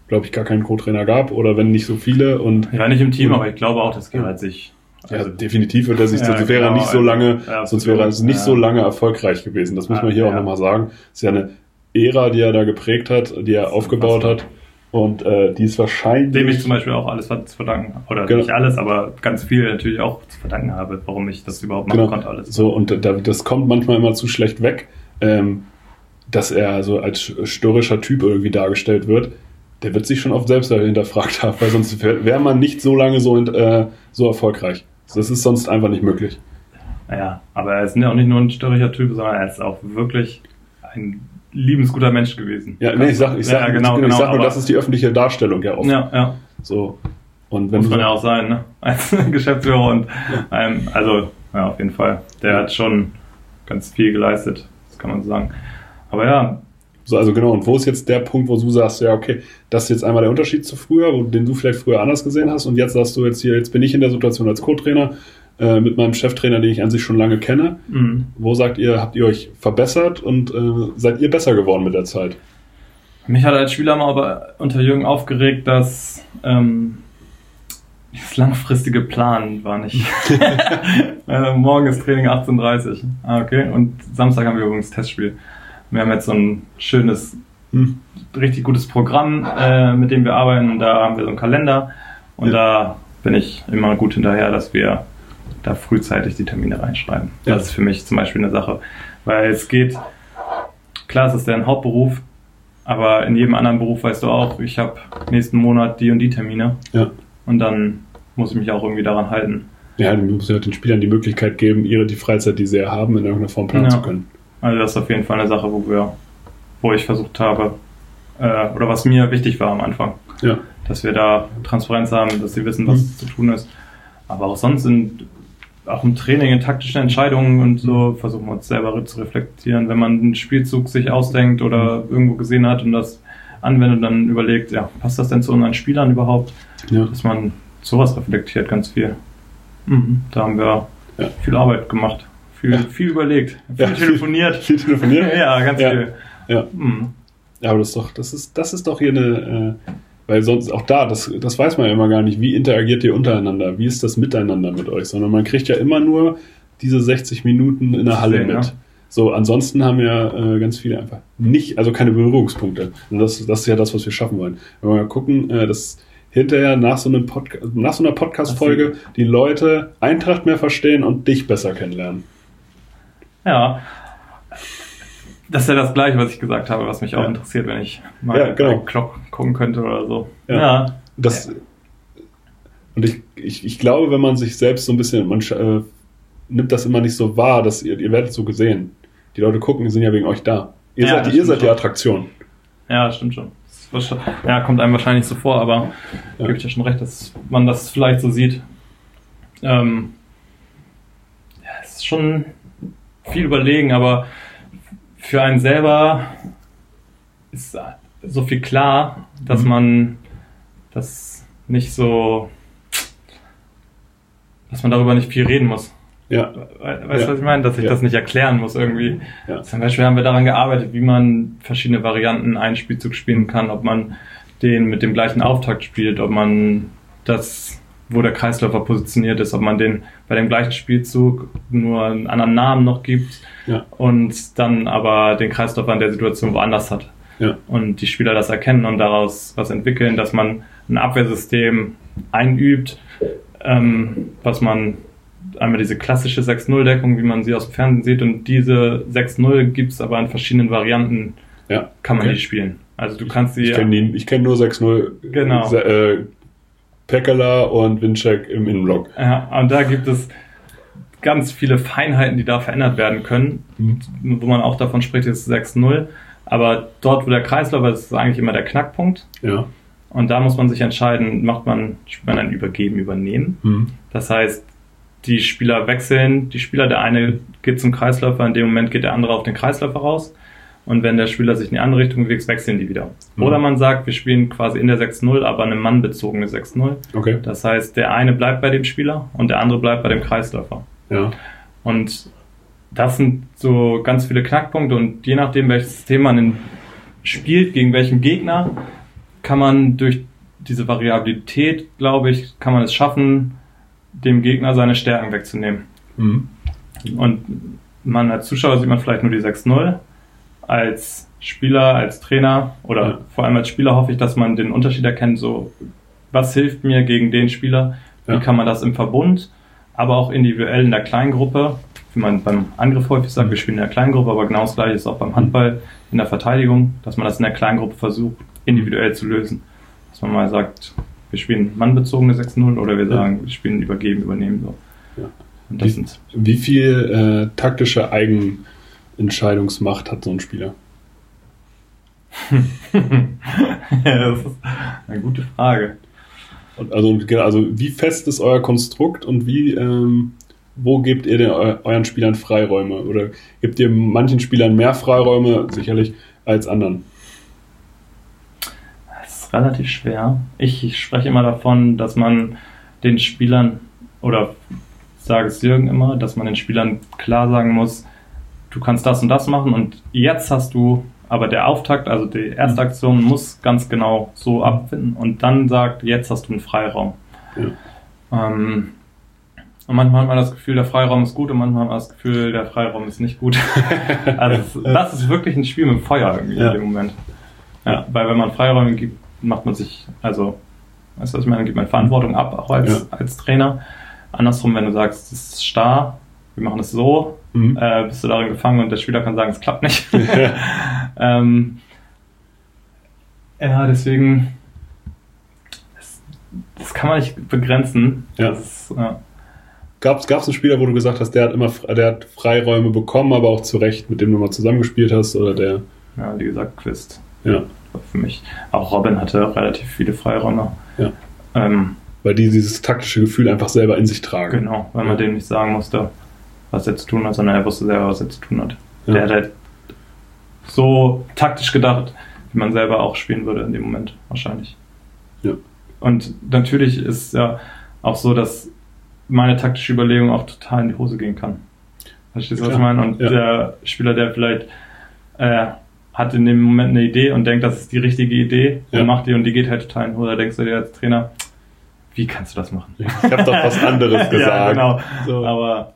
S1: glaube ich, gar keinen Co-Trainer gab oder wenn nicht so viele. Und
S2: Ja, nicht im Team, aber ich glaube auch, das gehört sich.
S1: ja, definitiv wird er sich,
S2: Ja,
S1: sonst wäre er
S2: genau,
S1: nicht so
S2: also,
S1: lange,
S2: ja,
S1: sonst wäre er nicht so lange erfolgreich gewesen. Das muss man hier auch nochmal sagen. Es ist ja eine Ära, die er da geprägt hat, die er aufgebaut hat. Und äh, die ist wahrscheinlich.
S2: Dem ich zum Beispiel auch alles zu verdanken Oder
S1: Genau.
S2: nicht alles, aber ganz viel natürlich auch zu verdanken habe, warum ich das überhaupt machen
S1: Genau.
S2: konnte. Alles.
S1: So, und da, das kommt manchmal immer zu schlecht weg, ähm, dass er so als störrischer Typ irgendwie dargestellt wird. Der wird sich schon oft selbst hinterfragt haben, weil sonst wäre wär man nicht so lange so, äh, so erfolgreich. Das ist sonst einfach nicht möglich.
S2: Naja, aber er ist ja auch nicht nur ein störriger Typ, sondern er ist auch wirklich ein liebensguter Mensch gewesen.
S1: Ja, nee, ich sag, ich sag,
S2: ja, genau,
S1: ich
S2: genau,
S1: sag nur,
S2: aber-
S1: das ist die öffentliche Darstellung ja oft.
S2: Ja, ja.
S1: So. Und wenn
S2: Muss man ja auch sein, ne? Als Geschäftsführer und ähm, also, ja, auf jeden Fall. Der hat schon ganz viel geleistet, das kann man so sagen. Aber ja,
S1: So, also genau, und wo ist jetzt der Punkt, wo du sagst, ja, okay, das ist jetzt einmal der Unterschied zu früher, wo, den du vielleicht früher anders gesehen hast, und jetzt sagst du jetzt hier, jetzt bin ich in der Situation als Co-Trainer äh, mit meinem Cheftrainer, den ich an sich schon lange kenne.
S2: mh.
S1: Wo sagt ihr, habt ihr euch verbessert und äh, seid ihr besser geworden mit der Zeit?
S2: Mich hat als Spieler mal aber unter Jürgen aufgeregt, dass ähm, das langfristige Plan war nicht. äh, morgen ist Training 18.30 Uhr. Ah, okay. Und Samstag haben wir übrigens Testspiel. Wir haben jetzt so ein schönes,
S1: Hm.
S2: richtig gutes Programm, äh, mit dem wir arbeiten. Da haben wir so einen Kalender. Und
S1: Ja.
S2: da bin ich immer gut hinterher, dass wir da frühzeitig die Termine reinschreiben.
S1: Ja.
S2: Das ist für mich zum Beispiel eine Sache. Weil es geht, klar, es ist dein Hauptberuf, aber in jedem anderen Beruf weißt du auch, ich habe nächsten Monat die und die Termine
S1: Ja.
S2: und dann muss ich mich auch irgendwie daran halten.
S1: Ja, du musst ja den Spielern die Möglichkeit geben, ihre die Freizeit, die sie ja haben, in irgendeiner Form planen
S2: Ja.
S1: zu können.
S2: Also das ist auf jeden Fall eine Sache, wo wir, wo ich versucht habe, äh, oder was mir wichtig war am Anfang,
S1: Ja.
S2: dass wir da Transparenz haben, dass sie wissen, was
S1: Mhm.
S2: zu tun ist. Aber auch sonst sind auch im Training in taktischen Entscheidungen und so versuchen wir uns selber zu reflektieren. Wenn man einen Spielzug sich ausdenkt oder irgendwo gesehen hat und das anwendet, dann überlegt, ja, passt das denn zu unseren Spielern überhaupt?
S1: Ja.
S2: dass man sowas reflektiert ganz viel. Mhm. Da haben wir
S1: Ja.
S2: viel Arbeit gemacht, viel,
S1: Ja.
S2: viel überlegt, viel
S1: Ja,
S2: telefoniert.
S1: Viel telefoniert?
S2: ja, ganz
S1: Ja.
S2: viel.
S1: Ja.
S2: Mhm.
S1: Aber das ist doch, das ist, das ist doch hier eine, äh, weil sonst auch da, das, das weiß man ja immer gar nicht, wie interagiert ihr untereinander, wie ist das miteinander mit euch, sondern man kriegt ja immer nur diese 60 Minuten in der Halle
S2: Sehen,
S1: mit. So, ansonsten haben ja äh, ganz viele einfach nicht, also keine Berührungspunkte. Und das, das ist ja das, was wir schaffen wollen. Wenn wir mal gucken, äh, dass hinterher nach so, einem Podca nach so einer Podcast-Folge die Leute Eintracht mehr verstehen und dich besser kennenlernen.
S2: Ja. Das ist ja das Gleiche, was ich gesagt habe, was mich auch
S1: Ja.
S2: interessiert, wenn ich mal
S1: Ja, genau.
S2: gucken könnte oder so.
S1: Ja.
S2: Ja.
S1: Das, Und ich, ich, ich glaube, wenn man sich selbst so ein bisschen, man äh, nimmt das immer nicht so wahr, dass ihr, ihr werdet so gesehen. Die Leute gucken, die sind ja wegen euch da. Ihr
S2: Ja,
S1: seid,
S2: das
S1: ihr seid die. Attraktion.
S2: Ja, das stimmt schon. Ja, kommt einem wahrscheinlich so vor, aber
S1: Ja.
S2: gebe ich dir schon recht, dass man das vielleicht so sieht. Ähm, ja, es ist schon viel überlegen, aber für einen selber ist so viel klar, dass
S1: Mhm.
S2: man das nicht so, dass man darüber nicht viel reden muss.
S1: Ja,
S2: We- Weißt du,
S1: Ja.
S2: was ich meine? Dass ich
S1: Ja.
S2: das nicht erklären muss irgendwie.
S1: Ja.
S2: Zum Beispiel haben wir daran gearbeitet, wie man verschiedene Varianten einen Spielzug spielen kann, ob man den mit dem gleichen Auftakt spielt, ob man das, wo der Kreisläufer positioniert ist, ob man den bei dem gleichen Spielzug nur einen anderen Namen noch gibt
S1: Ja.
S2: und dann aber den Kreisläufer in der Situation woanders hat.
S1: ja,
S2: Und die Spieler das erkennen und daraus was entwickeln, dass man ein Abwehrsystem einübt, ähm, was man einmal diese klassische 6-0-Deckung, wie man sie aus dem Fernsehen sieht, und diese 6-0 gibt es aber in verschiedenen Varianten,
S1: ja.
S2: kann man
S1: Okay.
S2: die spielen. Also du kannst sie.
S1: Ich kenne kenn nur 6-0.
S2: Genau.
S1: Äh, Pekala und Winczek im Innenblock.
S2: Ja, und da gibt es ganz viele Feinheiten, die da verändert werden können,
S1: Mhm.
S2: wo man auch davon spricht, ist 6-0. Aber dort, wo der Kreislauf ist, ist eigentlich immer der Knackpunkt.
S1: Ja.
S2: Und da muss man sich entscheiden, macht man, spielt man ein Übergeben, Übernehmen.
S1: Mhm.
S2: Das heißt, die Spieler wechseln, die Spieler, der eine geht zum Kreisläufer, in dem Moment geht der andere auf den Kreisläufer raus. Und wenn der Spieler sich in die andere Richtung bewegt, wechseln die wieder.
S1: Mhm.
S2: Oder man sagt, wir spielen quasi in der 6-0, aber eine mannbezogene 6-0.
S1: Okay.
S2: Das heißt, der eine bleibt bei dem Spieler und der andere bleibt bei dem Kreisläufer.
S1: Ja.
S2: Und das sind so ganz viele Knackpunkte und je nachdem, welches System man spielt, gegen welchen Gegner, kann man durch diese Variabilität, glaube ich, kann man es schaffen, dem Gegner seine Stärken wegzunehmen.
S1: Mhm.
S2: Und man als Zuschauer sieht man vielleicht nur die 6-0. Als Spieler, als Trainer oder
S1: Ja.
S2: vor allem als Spieler hoffe ich, dass man den Unterschied erkennt, so was hilft mir gegen den Spieler, wie
S1: Ja.
S2: kann man das im Verbund, aber auch individuell in der Kleingruppe, wie man beim Angriff häufig sagt, wir spielen in der Kleingruppe, aber genau das gleiche ist auch beim Handball in der Verteidigung, dass man das in der Kleingruppe versucht, individuell zu lösen. Dass man mal sagt, wir spielen mannbezogene 6-0 oder wir sagen, wir spielen übergeben, übernehmen. So.
S1: Ja.
S2: Und das
S1: Wie,
S2: sind
S1: wie viel äh, taktische Eigenentscheidungsmacht hat so ein Spieler?
S2: ja, das ist eine gute Frage.
S1: Also, also wie fest ist euer Konstrukt und wie, ähm, wo gebt ihr den, eu euren Spielern Freiräume? Oder gebt ihr manchen Spielern mehr Freiräume, sicherlich, als anderen?
S2: Das ist relativ schwer. Ich, ich spreche immer davon, dass man den Spielern, oder sage es Jürgen immer, dass man den Spielern klar sagen muss, du kannst das und das machen und jetzt hast du, aber der Auftakt, also die erste Aktion muss ganz genau so abfinden und dann sagt, jetzt hast du einen Freiraum. Ähm, und manchmal hat man das Gefühl, der Freiraum ist gut und manchmal hat man das Gefühl, der Freiraum ist nicht gut. also das ist wirklich ein Spiel mit Feuer irgendwie
S1: Ja.
S2: in dem Moment. Ja, weil wenn man Freiräume gibt, macht man sich, also, weißt du, was ich meine, gibt man Verantwortung ab, auch als, als Trainer. Andersrum, wenn du sagst, es ist starr, wir machen es so,
S1: Mhm.
S2: äh, bist du darin gefangen und der Spieler kann sagen, es klappt nicht. ähm, ja, deswegen, das, das kann man nicht begrenzen.
S1: Ja.
S2: Das ja.
S1: Gab es einen Spieler, wo du gesagt hast, der hat immer der hat Freiräume bekommen, aber auch zu Recht, mit dem du mal zusammengespielt hast? Oder der,
S2: ja, wie gesagt, Quist.
S1: ja,
S2: Für mich. Auch Robin hatte relativ viele Freiräume.
S1: Ja.
S2: Ähm,
S1: weil die dieses taktische Gefühl einfach selber in sich tragen.
S2: Genau, weil man
S1: Ja.
S2: dem nicht sagen musste, was er zu tun hat, sondern er wusste selber, was er zu tun hat.
S1: Ja.
S2: Der hat halt so taktisch gedacht, wie man selber auch spielen würde in dem Moment, wahrscheinlich.
S1: Ja.
S2: Und natürlich ist ja auch so, dass meine taktische Überlegung auch total in die Hose gehen kann. Verstehst du, was ich meine? Und
S1: Ja.
S2: der Spieler, der vielleicht äh, hat in dem Moment eine Idee und denkt, das ist die richtige Idee
S1: Ja.
S2: und macht die und die geht halt total in die Hose, da denkst du dir als Trainer, wie kannst du das machen?
S1: Ich habe doch was anderes gesagt.
S2: Ja, genau.
S1: So.
S2: Aber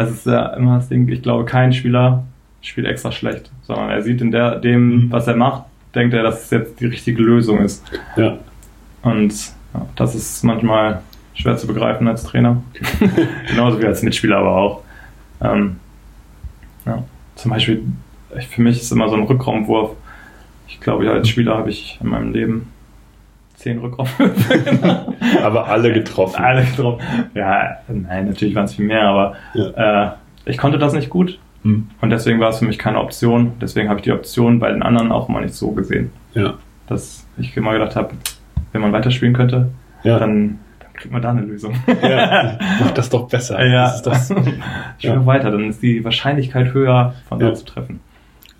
S2: das ist ja immer das Ding, ich glaube, kein Spieler spielt extra schlecht, sondern er sieht in der, dem,
S1: Mhm.
S2: was er macht, denkt er, dass es jetzt die richtige Lösung ist.
S1: Ja.
S2: Und ja, das ist manchmal schwer zu begreifen als Trainer. Genauso wie als Mitspieler aber auch. Ähm, ja. Zum Beispiel, ich, für mich ist immer so ein Rückraumwurf. Ich glaube, als Spieler habe ich in meinem Leben zehn Rückraumwürfe gemacht.
S1: Aber alle getroffen.
S2: Alle getroffen. Ja, nein, natürlich waren es viel mehr, aber
S1: Ja.
S2: äh, ich konnte das nicht gut
S1: Hm.
S2: und deswegen war es für mich keine Option. Deswegen habe ich die Option bei den anderen auch mal nicht so gesehen.
S1: Ja.
S2: Dass ich immer gedacht habe, wenn man weiterspielen könnte,
S1: Ja.
S2: dann, dann kriegt man da eine Lösung.
S1: ja. Mach das doch besser.
S2: ja,
S1: Das ist das,
S2: Spiel
S1: Ja.
S2: weiter, dann ist die Wahrscheinlichkeit höher, von
S1: Ja.
S2: dort zu treffen.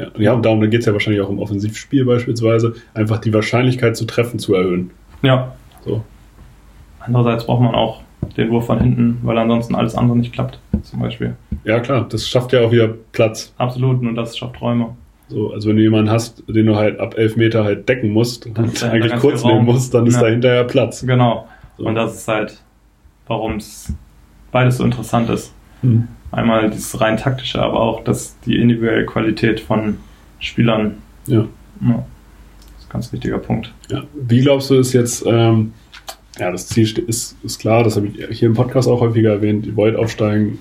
S1: Ja. ja, und darum geht es ja wahrscheinlich auch um Offensivspiel beispielsweise, einfach die Wahrscheinlichkeit zu treffen zu erhöhen.
S2: Ja.
S1: So.
S2: Andererseits braucht man auch den Wurf von hinten, weil ansonsten alles andere nicht klappt, zum Beispiel.
S1: Ja, klar, das schafft ja auch wieder Platz.
S2: Absolut, und das schafft Räume.
S1: So, also wenn du jemanden hast, den du halt ab elf Meter halt decken musst und eigentlich kurz nehmen musst, dann ist
S2: Ja.
S1: da hinterher Platz.
S2: Genau.
S1: So.
S2: Und das ist halt, warum es beides so interessant ist.
S1: Hm.
S2: Einmal dieses rein taktische, aber auch das, die individuelle Qualität von Spielern.
S1: Ja.
S2: Ja, das ist ein ganz wichtiger Punkt.
S1: Ja. Wie glaubst du, ist jetzt, ähm, ja, das Ziel ist, ist klar, das habe ich hier im Podcast auch häufiger erwähnt, ihr wollt aufsteigen.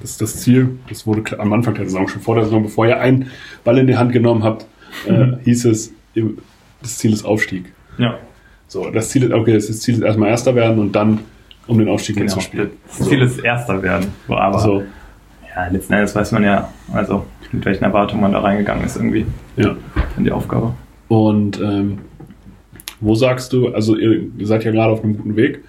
S1: Das ist das Ziel. Das wurde am Anfang der Saison, schon vor der Saison, bevor ihr einen Ball in die Hand genommen habt, äh,
S2: Mhm.
S1: hieß es, das Ziel ist Aufstieg.
S2: Ja,
S1: So, das Ziel ist, okay, das Ziel ist erstmal Erster werden und dann um den Aufstieg
S2: genau.
S1: mitzuspielen.
S2: Ziel ist Erster werden. So, Aber
S1: So,
S2: ja, letzten Endes weiß man ja, also mit welchen Erwartungen man da reingegangen ist irgendwie
S1: ja.
S2: in die Aufgabe.
S1: Und ähm, wo sagst du, also ihr, ihr seid ja gerade auf einem guten Weg.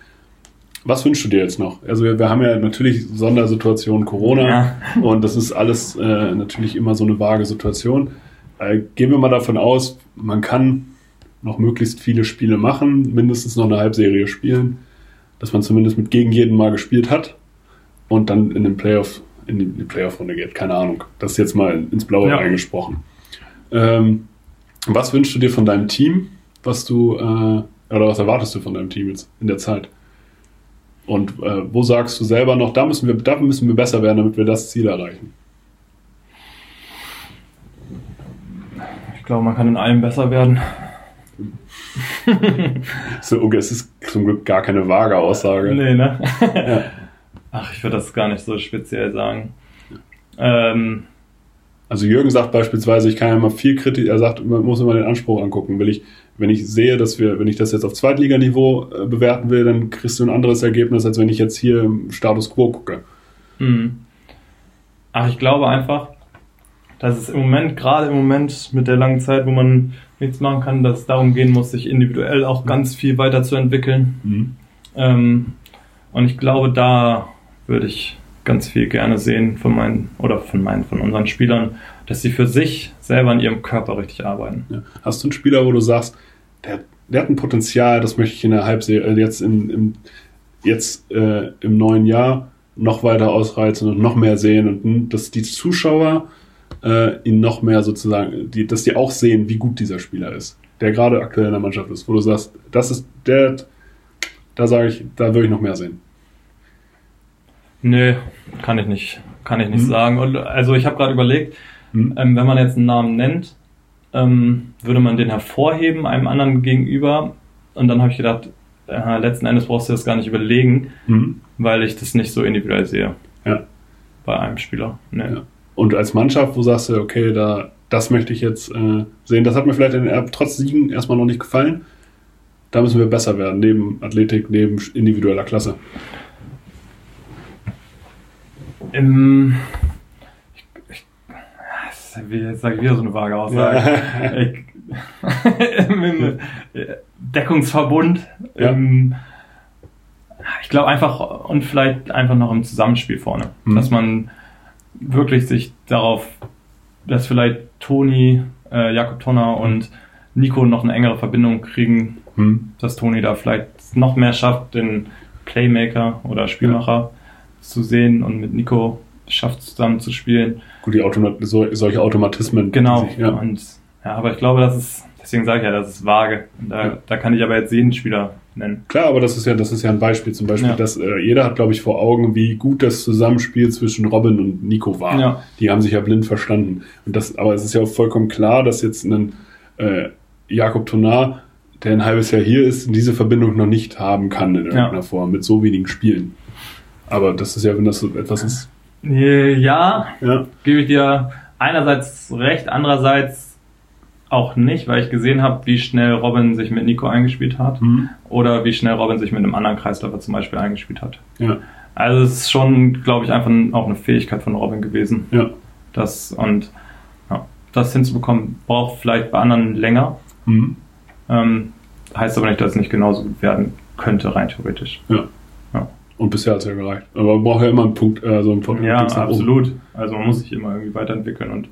S1: Was wünschst du dir jetzt noch? Also wir, wir haben ja natürlich Sondersituation Corona
S2: Ja.
S1: und das ist alles äh, natürlich immer so eine vage Situation. Äh, gehen wir mal davon aus, man kann noch möglichst viele Spiele machen, mindestens noch eine Halbserie spielen, dass man zumindest mit gegen jeden mal gespielt hat und dann in den Playoff, in die, Playoff-Runde geht. Keine Ahnung. Das ist jetzt mal ins Blaue
S2: Ja.
S1: eingesprochen. Ähm, was wünschst du dir von deinem Team? Was du, äh, oder was erwartest du von deinem Team jetzt in der Zeit? Und äh, wo sagst du selber noch, da müssen wir, da müssen wir besser werden, damit wir das Ziel erreichen?
S2: Ich glaube, man kann in allem besser werden.
S1: So, okay, es ist zum Glück gar keine vage Aussage.
S2: Nee, ne?
S1: Ja.
S2: Ach, ich würde das gar nicht so speziell sagen. Ähm,
S1: Also Jürgen sagt beispielsweise, ich kann ja mal viel kritisch, er sagt, man muss immer den Anspruch angucken. Will ich, wenn ich sehe, dass wir, wenn ich das jetzt auf Zweitliganiveau äh, bewerten will, dann kriegst du ein anderes Ergebnis, als wenn ich jetzt hier im Status Quo gucke.
S2: Mhm. Ach, ich glaube einfach, dass es im Moment, gerade im Moment mit der langen Zeit, wo man nichts machen kann, dass es darum gehen muss, sich individuell auch ganz viel weiterzuentwickeln.
S1: Mhm.
S2: Ähm, und ich glaube, da würde ich ganz viel gerne sehen von meinen oder von meinen, von unseren Spielern, dass sie für sich selber an ihrem Körper richtig arbeiten.
S1: Ja. Hast du einen Spieler, wo du sagst, der, der hat ein Potenzial, das möchte ich in der Halbserie, äh, jetzt, in, im, jetzt äh, im neuen Jahr noch weiter ausreizen und noch mehr sehen und hm, dass die Zuschauer äh, ihn noch mehr sozusagen, die, dass die auch sehen, wie gut dieser Spieler ist, der gerade aktuell in der Mannschaft ist, wo du sagst, das ist der, da sage ich, da würde ich noch mehr sehen.
S2: Nee, kann ich nicht, kann ich nicht
S1: Mhm.
S2: sagen. Und, also ich habe gerade überlegt,
S1: Hm?
S2: ähm, wenn man jetzt einen Namen nennt, ähm, würde man den hervorheben einem anderen gegenüber. Und dann habe ich gedacht, äh, letzten Endes brauchst du das gar nicht überlegen,
S1: Mhm.
S2: weil ich das nicht so individuell sehe
S1: Ja.
S2: bei einem Spieler. Nee.
S1: Ja. Und als Mannschaft, wo sagst du, okay, da, das möchte ich jetzt äh, sehen, das hat mir vielleicht in, äh, trotz Siegen erstmal noch nicht gefallen. Da müssen wir besser werden, neben Athletik, neben individueller Klasse.
S2: Im, ich, ich, jetzt sage ich wieder so eine vage Aussage. ich, im, im Deckungsverbund.
S1: Ja.
S2: Im, ich glaube einfach und vielleicht einfach noch im Zusammenspiel vorne,
S1: Mhm.
S2: dass man wirklich sich darauf, dass vielleicht Toni, äh, Jakob Tonner und Nico noch eine engere Verbindung kriegen,
S1: Hm.
S2: dass Toni da vielleicht noch mehr schafft, den Playmaker oder Spielmacher zu sehen und mit Nico schafft zusammen zu spielen.
S1: Gut, die Automat so, solche Automatismen.
S2: Genau.
S1: sich- Ja.
S2: Und ja, aber ich glaube, das ist, deswegen sage ich ja, das ist vage. Da,
S1: Ja.
S2: da kann ich aber jetzt jeden Spieler nennen.
S1: Klar, aber das ist ja, das ist ja ein Beispiel. Zum Beispiel,
S2: Ja.
S1: dass äh, jeder hat, glaube ich, vor Augen, wie gut das Zusammenspiel zwischen Robin und Nico war.
S2: Ja.
S1: Die haben sich ja blind verstanden. Und das, aber es ist ja auch vollkommen klar, dass jetzt ein äh, Jakob Tonar, der ein halbes Jahr hier ist, diese Verbindung noch nicht haben kann in irgendeiner
S2: Ja.
S1: Form, mit so wenigen Spielen. Aber das ist ja, wenn das so etwas ist.
S2: Äh, Ja,
S1: Ja,
S2: gebe ich dir einerseits recht, andererseits auch nicht, weil ich gesehen habe, wie schnell Robin sich mit Nico eingespielt hat
S1: Mhm.
S2: oder wie schnell Robin sich mit einem anderen Kreisläufer zum Beispiel eingespielt hat.
S1: ja,
S2: Also es ist schon, glaube ich, einfach auch eine Fähigkeit von Robin gewesen.
S1: ja.
S2: Das und ja, das hinzubekommen, braucht vielleicht bei anderen länger.
S1: Mhm.
S2: Ähm, heißt aber nicht, dass es nicht genauso gut werden könnte, rein theoretisch.
S1: ja.
S2: Ja.
S1: Und bisher hat es ja gereicht. Aber man braucht ja immer einen Punkt, äh, so einen Punkt.
S2: Ja, absolut. Also man muss sich immer irgendwie weiterentwickeln und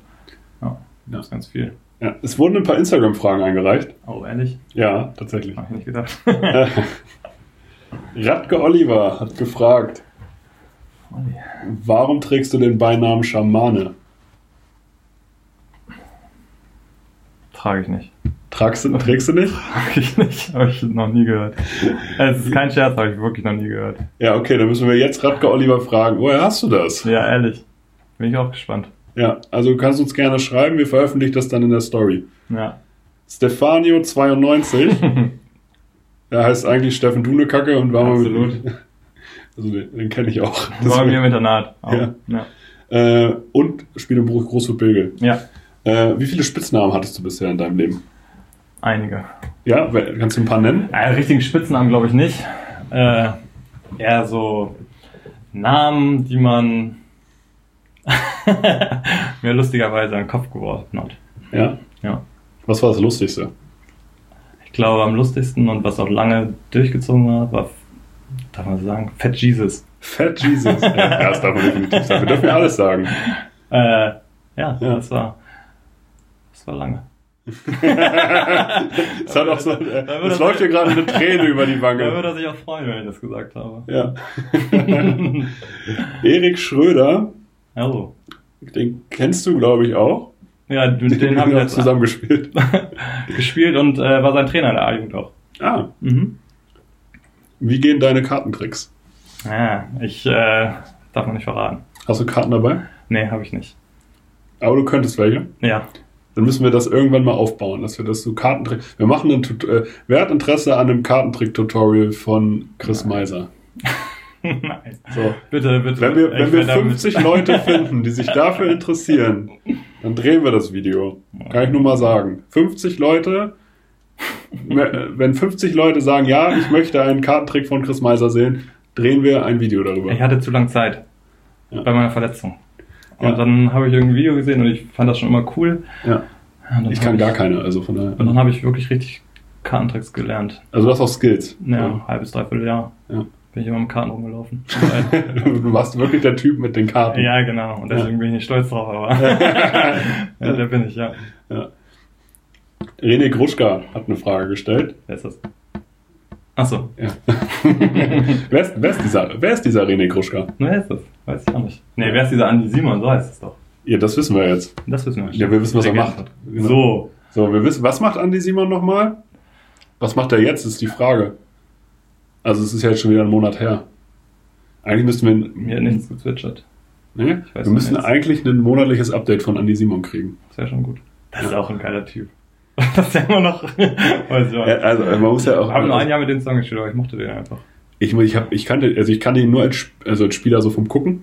S2: ja,
S1: Ja.
S2: das ist ganz viel.
S1: Ja, es wurden ein paar Instagram-Fragen eingereicht.
S2: Oh, ehrlich?
S1: Ja, tatsächlich.
S2: Hab ich nicht gedacht.
S1: Radke Oliver hat gefragt, warum trägst du den Beinamen Schamane?
S2: Trage ich nicht.
S1: Tragst du, trägst du nicht?
S2: Trage ich nicht. Habe ich noch nie gehört. Es ist kein Scherz, habe ich wirklich noch nie gehört.
S1: Ja, okay, dann müssen wir jetzt Radke Oliver fragen, woher hast du das?
S2: Ja, ehrlich. Bin ich auch gespannt.
S1: Ja, also du kannst uns gerne schreiben, wir veröffentlichen das dann in der Story.
S2: Ja.
S1: Stefanio92, der heißt eigentlich Steffen Dunekacke und war mal
S2: Absolut.
S1: mit... Also den, den kenne ich auch.
S2: War bei mir im Internat. Auch.
S1: Ja.
S2: Ja.
S1: Äh, und spielt im Beruf Großwood-Bilgel.
S2: ja.
S1: Äh, wie viele Spitznamen hattest du bisher in deinem Leben?
S2: Einige.
S1: Ja, kannst du ein paar nennen?
S2: Äh, richtigen Spitznamen glaube ich nicht. Äh, eher so Namen, die man mir lustigerweise an den Kopf geworfen hat.
S1: Ja.
S2: Ja.
S1: Was war das Lustigste?
S2: Ich glaube, am lustigsten und was auch lange durchgezogen war, war, darf man sagen, Fat Jesus.
S1: Fat Jesus. ja, das darf man definitiv sagen. Wir dürfen ja alles sagen.
S2: Äh, ja,
S1: Ja.
S2: das war, das war lange.
S1: Es hat auch so, äh,
S2: Da
S1: es
S2: er-
S1: läuft hier gerade eine Träne über die
S2: Da
S1: Wange.
S2: würde er sich auch freuen, wenn ich das gesagt habe.
S1: Ja. Erik Schröder,
S2: Also,
S1: den kennst du, glaube ich, auch.
S2: ja, du- den haben wir
S1: zusammen gespielt.
S2: gespielt und äh, war sein Trainer in der A-Jugend auch.
S1: Ah,
S2: Mhm.
S1: wie gehen deine Kartentricks?
S2: Ja, ich äh, darf man nicht verraten.
S1: Hast du Karten dabei?
S2: Nee, habe ich nicht.
S1: Aber du könntest welche.
S2: Ja.
S1: Dann müssen wir das irgendwann mal aufbauen, dass wir das so Kartentrick. Wir machen ein Tut- äh, Wer hat Interesse an einem Kartentrick-Tutorial von Chris Meiser?
S2: Nein.
S1: So.
S2: Bitte, bitte.
S1: Wenn wir, wenn
S2: Ich
S1: wir
S2: werd damit-
S1: 50 Leute finden, die sich dafür interessieren, dann drehen wir das Video. Kann ich nur mal sagen. 50 Leute, wenn 50 Leute sagen, ja, ich möchte einen Kartentrick von Chris Meiser sehen, drehen wir ein Video darüber.
S2: Ich hatte zu lange Zeit.
S1: Ja.
S2: Bei meiner Verletzung. Und
S1: Ja.
S2: dann habe ich irgendein Video gesehen und ich fand das schon immer cool.
S1: Ja.
S2: Ja, und
S1: Ich kann gar keine, also von
S2: Und
S1: daher.
S2: dann habe ich wirklich richtig Kartentricks gelernt.
S1: Also du hast auch Skills.
S2: Ja, ein halbes, dreiviertel Jahr.
S1: Ja.
S2: Bin ich immer mit Karten rumgelaufen.
S1: Du warst wirklich der Typ mit den Karten.
S2: ja, genau. Und deswegen
S1: Ja.
S2: bin ich nicht stolz drauf, aber. ja, der bin ich, ja.
S1: Ja. René Gruschka hat eine Frage gestellt.
S2: Wer ist das? Achso.
S1: Ja. wer, ist, wer, ist dieser, wer ist dieser René Gruschka?
S2: Wer ist das? Weiß ich auch nicht. Nee, wer ist dieser Andi Simon? So heißt es doch.
S1: Ja, das wissen wir jetzt.
S2: Das wissen wir schon.
S1: Ja, wir wissen, was er macht. Genau.
S2: So.
S1: So, wir wissen, was macht Andi Simon nochmal? Was macht er jetzt, ist die Frage. Also es ist ja jetzt schon wieder ein Monat her. Eigentlich müssten wir,
S2: Mir hat nichts gezwitschert.
S1: ne?
S2: Weiß
S1: wir müssen
S2: nicht.
S1: eigentlich ein monatliches Update von Andy Simon kriegen.
S2: Das wäre schon gut. Das ist
S1: Ja.
S2: auch ein geiler Typ. Das ist ja immer noch. Auch.
S1: Ja, also man muss ja auch.
S2: Ich habe nur ein Jahr mit dem Song gespielt, aber ich mochte den einfach.
S1: Ich, ich, hab, ich kannte, also ich kannte ihn nur als, also als Spieler so vom Gucken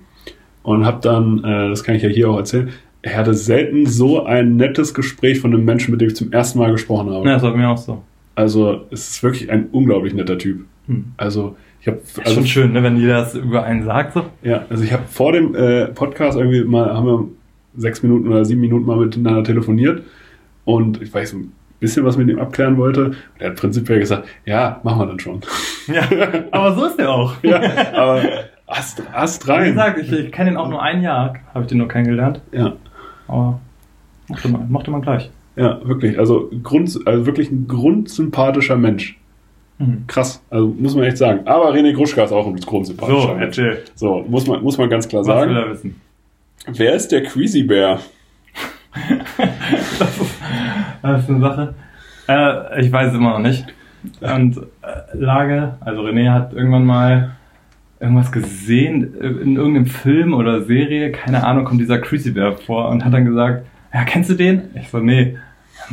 S1: und habe dann, äh, das kann ich ja hier auch erzählen, er hatte selten so ein nettes Gespräch von einem Menschen, mit dem ich zum ersten Mal gesprochen habe.
S2: Ja, das war bei mir auch so.
S1: Also es ist wirklich ein unglaublich netter Typ.
S2: Hm.
S1: Also ich habe,
S2: Ist
S1: also
S2: schon schön, ne, wenn jeder das über einen sagt. So.
S1: Ja, also ich habe vor dem äh, Podcast irgendwie mal, haben wir sechs Minuten oder sieben Minuten mal miteinander telefoniert und ich weiß ein bisschen was mit ihm abklären wollte. Und er hat prinzipiell gesagt, ja, machen wir dann schon.
S2: Ja, aber so ist der auch.
S1: ja, aber Ast, Ast
S2: Wie
S1: rein.
S2: gesagt, ich, ich kenne ihn auch nur ein Jahr, habe ich den nur kennengelernt.
S1: Ja,
S2: Aber mochte man, mochte man gleich.
S1: ja, wirklich. Also, Grund, also wirklich ein grundsympathischer Mensch.
S2: Mhm.
S1: Krass, also muss man echt sagen. Aber René Gruschka ist auch ein grundsympathischer
S2: So,
S1: Mensch.
S2: erzähl.
S1: So, muss man, muss man ganz klar
S2: Was will
S1: sagen.
S2: er wissen?
S1: Wer ist der Queasy Bear?
S2: das, ist, das ist eine Sache. Äh, ich weiß es immer noch nicht. Und äh, Lage, also René hat irgendwann mal irgendwas gesehen äh, in irgendeinem Film oder Serie, keine Ahnung, kommt dieser Crazy Bear vor und hat dann gesagt, ja, kennst du den? Ich so, nee.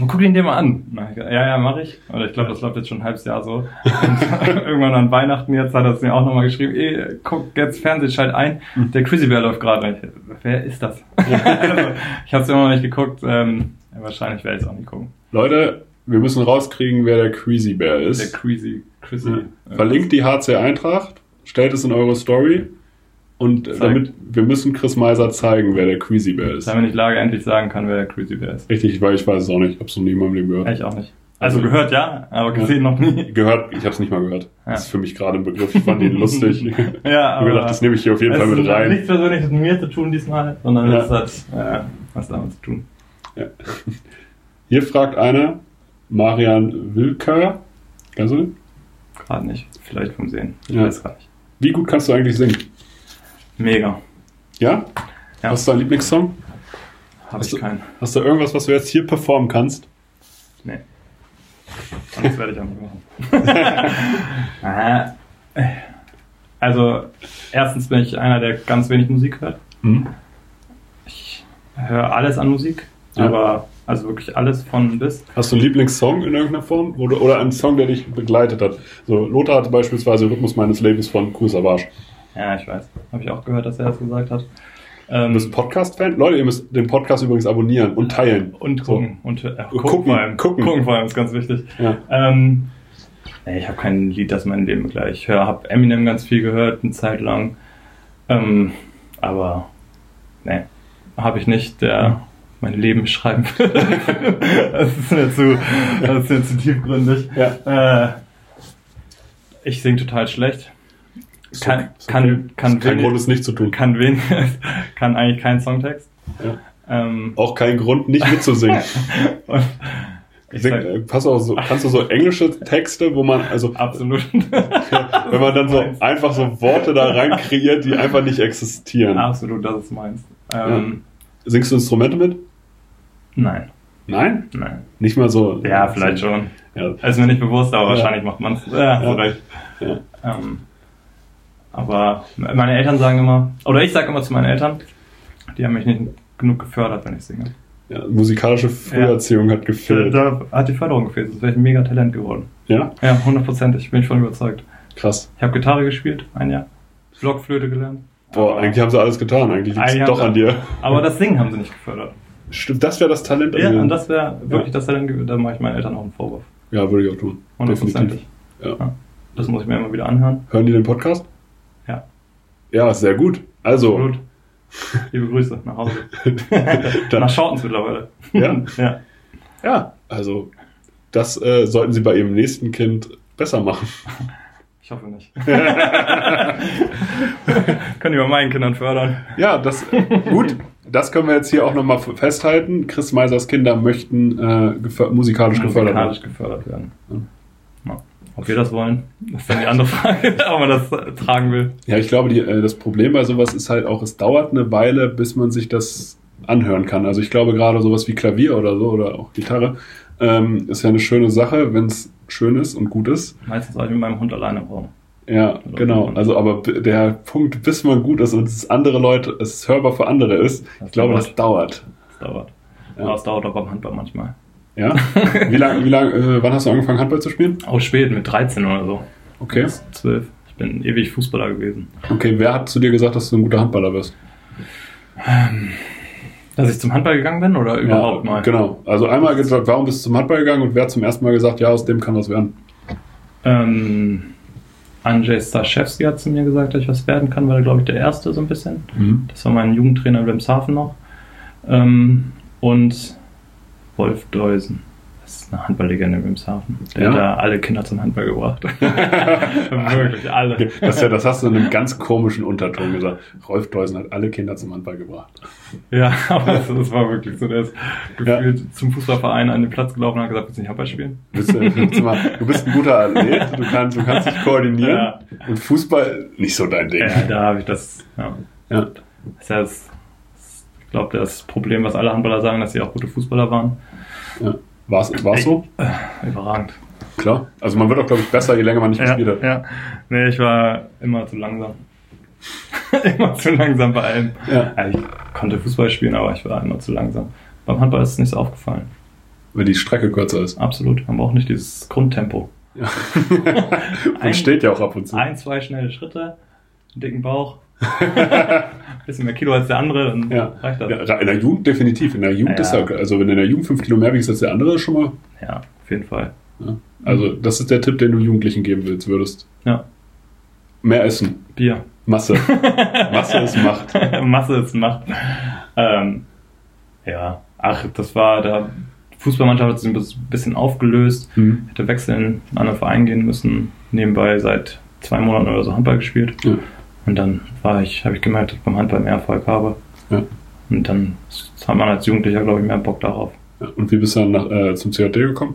S2: Guck ihn dir mal an. Ja, ja, mach ich. Oder ich glaube, das läuft jetzt schon ein halbes Jahr so. Und irgendwann an Weihnachten jetzt hat er es mir auch nochmal geschrieben, ey, guck jetzt Fernsehschalt ein, der Crazy Bear läuft gerade. Wer ist das? also, ich habe es immer noch nicht geguckt. Ähm, wahrscheinlich werde ich es auch nicht gucken.
S1: Leute, wir müssen rauskriegen, wer der Queasy Bear
S2: Der
S1: ist.
S2: Crazy, Crazy.
S1: Ja. Verlinkt die HC Eintracht, stellt es in eure Story und äh,
S2: Zeigt.
S1: damit wir müssen Chris Meiser zeigen, wer der Queasy Bear ist.
S2: Damit ich Lage endlich sagen kann, wer der Crazy Bear ist.
S1: Richtig, weil ich weiß es auch nicht. Ich habe es noch nie in meinem Leben
S2: Ja,
S1: gehört.
S2: ich auch nicht. Also gehört ja, aber gesehen noch nie.
S1: Gehört, ich habe es nicht mal gehört.
S2: Ja.
S1: Das ist für mich gerade ein Begriff. Ich fand ihn lustig. Ich
S2: Ja,
S1: habe gedacht, das nehme ich hier auf jeden Fall mit
S2: es hat
S1: rein.
S2: nichts Persönliches mit mir zu tun diesmal, sondern
S1: Ja.
S2: es hat äh, was damit zu tun.
S1: Ja. Hier fragt einer, Marian Wilker, kennst du den?
S2: Gerade nicht. Vielleicht vom Sehen. Ich
S1: Ja.
S2: weiß gar nicht.
S1: Wie gut kannst du eigentlich singen?
S2: Mega.
S1: Ja?
S2: Ja.
S1: Was ist dein Lieblingssong?
S2: Habe
S1: Hast
S2: ich
S1: du-
S2: keinen.
S1: Hast du irgendwas, was du jetzt hier performen kannst?
S2: Nee. Und das werde ich auch nicht machen. Ah, also, erstens bin ich einer, der ganz wenig Musik hört.
S1: Hm?
S2: Ich höre alles an Musik,
S1: Ja.
S2: aber also wirklich alles von bis.
S1: Hast du einen Lieblingssong in irgendeiner Form? Oder, oder einen Song, der dich begleitet hat? So, Lothar hatte beispielsweise Rhythmus meines Lebens von Kool Savage.
S2: Ja, ich weiß. Habe ich auch gehört, dass er das gesagt hat.
S1: Du
S2: Ähm,
S1: bist Podcast-Fan? Leute, ihr müsst den Podcast übrigens abonnieren und teilen.
S2: und
S1: So.
S2: gucken. Und äh, gucken,
S1: Gucken,
S2: vor allem.
S1: gucken.
S2: Gucken vor allem ist ganz wichtig.
S1: Ja.
S2: Ähm, ich habe kein Lied, das mein Leben begleitet. Ich habe Eminem ganz viel gehört, eine Zeit lang. Ähm, aber nee, habe ich nicht, der mein Leben beschreiben würde. das ist mir zu, das ist mir zu tiefgründig.
S1: Ja.
S2: Äh, ich singe total schlecht.
S1: Ist
S2: Kann-.
S1: Ist
S2: kann- kann
S1: kein
S2: wenig-
S1: Grund, es nicht zu tun.
S2: Kann wen, kann eigentlich keinen Songtext.
S1: Ja.
S2: Ähm,
S1: Auch kein Grund, nicht mitzusingen.
S2: und
S1: Sing, pass auf, so, kannst du so englische Texte, wo man, also,
S2: absolut.
S1: wenn man dann so einfach so Worte da rein kreiert, die einfach nicht existieren.
S2: absolut, das ist meins. Ähm,
S1: Singst du Instrumente mit?
S2: Nein,
S1: Nein?
S2: nein.
S1: Nicht mal so.
S2: Ja, vielleicht schon.
S1: Ja.
S2: Ist mir nicht bewusst, aber
S1: Ja.
S2: wahrscheinlich macht man es. Ja, so
S1: Ja.
S2: recht.
S1: Ja.
S2: Ähm, aber meine Eltern sagen immer, oder ich sage immer zu meinen Eltern, die haben mich nicht genug gefördert, wenn ich singe.
S1: Ja, musikalische Früherziehung hat
S2: Da,
S1: gefehlt.
S2: da hat die Förderung gefehlt, sonst wäre ich ein mega Talent geworden.
S1: Ja?
S2: Ja, hundertprozentig, bin ich von überzeugt.
S1: Krass.
S2: Ich habe Gitarre gespielt, ein Jahr. Blockflöte gelernt.
S1: Boah,
S2: Aber-
S1: eigentlich haben sie alles getan. Eigentlich liegt es doch an dir.
S2: Aber das Singen haben sie nicht gefördert.
S1: Stimmt, das wäre das Talent.
S2: Ja, und das wäre wirklich das Talent, da mache ich meinen Eltern auch einen Vorwurf.
S1: ja, würde ich auch tun.
S2: Hundertprozentig.
S1: Ja.
S2: Das muss ich mir immer wieder anhören.
S1: Hören die den Podcast?
S2: Ja.
S1: Sehr gut. Also,
S2: Absolut. Liebe Grüße nach Hause.
S1: Dann-
S2: nach Schortens mittlerweile.
S1: Ja.
S2: ja.
S1: ja, also, das äh, sollten sie bei ihrem nächsten Kind besser machen.
S2: Ich hoffe nicht. Können die bei meinen Kindern fördern.
S1: Ja, das gut. Das können wir jetzt hier auch nochmal festhalten. Chris Meisers Kinder möchten äh, geför musikalisch gefördert werden.
S2: Musikalisch gefördert werden. Ja. Ob wir das wollen, ist dann die andere Frage, ob man das tragen will.
S1: Ja, ich glaube, die, äh, das Problem bei sowas ist halt auch, es dauert eine Weile, bis man sich das anhören kann. Also ich glaube gerade sowas wie Klavier oder so oder auch Gitarre ähm, ist ja eine schöne Sache, wenn es schön ist und gut ist.
S2: Meistens war ich mit meinem Hund alleine im Raum.
S1: Ja, genau. Also aber der Punkt, bis man gut ist und es andere Leute, es hörbar für andere ist,
S2: Das
S1: ich glaube,
S2: dauert.
S1: das dauert.
S2: Das dauert.
S1: Ja.
S2: Aber es dauert auch beim Handball manchmal.
S1: Ja? Wie lange, wie lang, äh, wann hast du angefangen Handball zu spielen?
S2: Auch spät, mit 13 oder so.
S1: Okay.
S2: Bis 12. Ich bin ewig Fußballer gewesen.
S1: Okay, wer hat zu dir gesagt, dass du ein guter Handballer wirst?
S2: Dass ich zum Handball gegangen bin oder überhaupt
S1: ja,
S2: mal?
S1: Genau. Also einmal gesagt, warum bist du zum Handball gegangen und wer hat zum ersten Mal gesagt, ja, aus dem kann was werden?
S2: Ähm, Andrzej Staszewski hat zu mir gesagt, dass ich was werden kann, war glaube ich der Erste so ein bisschen. Das war mein Jugendtrainer in Wilhelmshaven noch. Ähm, und Wolf Deusen. Das ist eine Handballlegende in Wilhelmshaven. Der
S1: Ja?
S2: hat da alle Kinder zum Handball gebracht. Wirklich, alle.
S1: Das, ja, das hast du in einem ganz komischen Unterton gesagt. Rolf Deusen hat alle Kinder zum Handball gebracht.
S2: Ja, aber das, das war wirklich so. Der ist gefühlt zum Fußballverein an den Platz gelaufen und hat gesagt, willst du nicht Handball spielen?
S1: Bist du, du, bist ein guter Athlet, du kannst, du kannst dich koordinieren
S2: Ja.
S1: und Fußball nicht so dein Ding.
S2: Ja, da habe ich das. Ja.
S1: Ja.
S2: Das ist ja das, ich glaube, das Problem, was alle Handballer sagen, dass sie auch gute Fußballer waren.
S1: Ja. War's, war's so?
S2: Überragend.
S1: Klar. Also man wird auch, glaube ich, besser, je länger man nicht
S2: Ja,
S1: gespielt hat.
S2: ja. Nee, ich war immer zu langsam. immer zu langsam bei allem.
S1: Ja.
S2: Also ich konnte Fußball spielen, aber ich war immer zu langsam. Beim Handball ist es nicht so aufgefallen.
S1: Weil die Strecke kürzer ist.
S2: Absolut. Man braucht nicht dieses Grundtempo.
S1: Ja.
S2: Ein-
S1: und steht ja auch ab und zu.
S2: Ein, zwei schnelle Schritte, einen dicken Bauch, bisschen mehr Kilo als der andere, dann
S1: Ja.
S2: reicht das.
S1: ja. In der Jugend definitiv. In der Jugend
S2: Ja.
S1: ist ja, also wenn du in der Jugend fünf Kilo mehr wiegst als der andere, schon mal.
S2: Ja, auf jeden Fall.
S1: Ja. Also das ist der Tipp, den du Jugendlichen geben willst, würdest.
S2: Ja.
S1: Mehr essen.
S2: Bier.
S1: Masse. Masse ist Macht.
S2: Masse ist Macht. Ähm, ja, ach, das war da. Fußballmannschaft hat sich ein bisschen aufgelöst.
S1: Hm.
S2: Hätte wechseln, in einen anderen Verein gehen müssen. Nebenbei seit zwei Monaten oder so Handball gespielt.
S1: Ja.
S2: Und dann war ich, habe ich gemerkt, dass ich beim Handball mehr Erfolg habe.
S1: Ja.
S2: Und dann hat man als Jugendlicher, glaube ich, mehr Bock darauf.
S1: Und wie bist du dann nach, äh, zum CAD gekommen?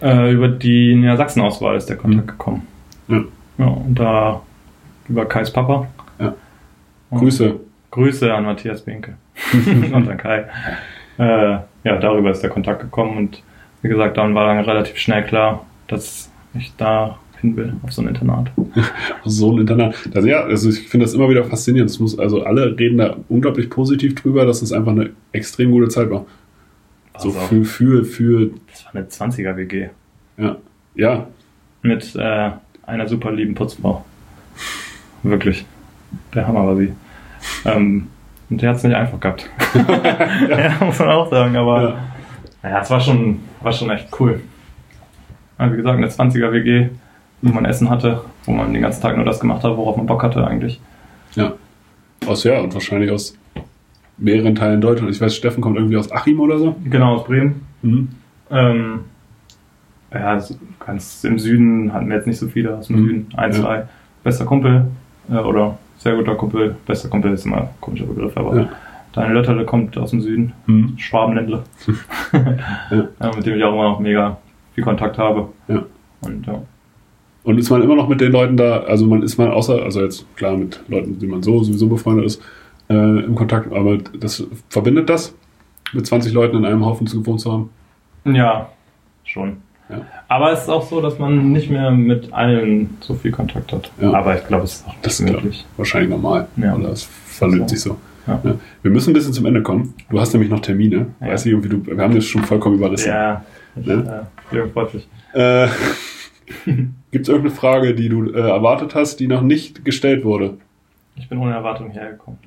S2: Äh, über die Niedersachsen-Auswahl ist der Kontakt gekommen.
S1: Ja.
S2: Ja, und da über Kais Papa.
S1: Ja.
S2: Und
S1: Grüße.
S2: Grüße an Matthias Binke und an Kai. Äh, ja, darüber ist der Kontakt gekommen und wie gesagt, dann war dann relativ schnell klar, dass ich da hin will, auf so ein Internat.
S1: So ein Internat. Das, ja, also ich finde das immer wieder faszinierend. Es muss, also alle reden da unglaublich positiv drüber, dass es einfach eine extrem gute Zeit war. So
S2: Also,
S1: für, für, für,
S2: das war eine 20er-WG
S1: ja. Ja,
S2: mit äh, einer super lieben Putzfrau. Wirklich. Der Hammer war sie. Ähm, und der hat es nicht einfach gehabt. ja. muss man auch sagen, aber
S1: ja.
S2: naja, es war schon, war schon echt cool. Ja, wie gesagt, eine 20er WG, wo man Essen hatte, wo man den ganzen Tag nur das gemacht hat, worauf man Bock hatte eigentlich.
S1: ja. Aus, ja, und wahrscheinlich aus mehreren Teilen Deutschland. Ich weiß, Steffen kommt irgendwie aus Achim oder so.
S2: Genau, aus Bremen.
S1: Mhm.
S2: Ähm, ja, ganz im Süden hatten wir jetzt nicht so viele aus dem
S1: Mhm.
S2: Süden. Ein,
S1: Ja.
S2: zwei. Bester Kumpel äh, oder sehr guter Kumpel. Bester Kumpel ist immer ein komischer Begriff, aber
S1: Ja.
S2: Dein Lötterle kommt aus dem Süden.
S1: Mhm.
S2: Schwabenländle. ja, mit dem ich auch immer noch mega viel Kontakt habe.
S1: Ja.
S2: Und ja.
S1: Und ist man immer noch mit den Leuten da, also man ist man außer, also jetzt klar mit Leuten, die man so sowieso befreundet ist, äh, im Kontakt, aber das verbindet das, mit 20 Leuten in einem Haufen zu gewohnt zu haben.
S2: Ja, schon.
S1: Ja.
S2: Aber es ist auch so, dass man nicht mehr mit allen so viel Kontakt hat.
S1: Ja.
S2: Aber ich glaube, es ist auch
S1: Das ist
S2: möglich.
S1: wahrscheinlich normal.
S2: Ja.
S1: Oder es verlöbt
S2: So.
S1: sich so.
S2: Ja.
S1: Ja. Wir müssen ein bisschen zum Ende kommen. Du hast nämlich noch Termine.
S2: Ja.
S1: Weiß ich irgendwie, du, wir haben das schon vollkommen überrissen.
S2: Ja, ich,
S1: Ne?
S2: Jürgen freut sich.
S1: Äh, Gibt es irgendeine Frage, die du äh, erwartet hast, die noch nicht gestellt wurde?
S2: Ich bin ohne Erwartung hergekommen.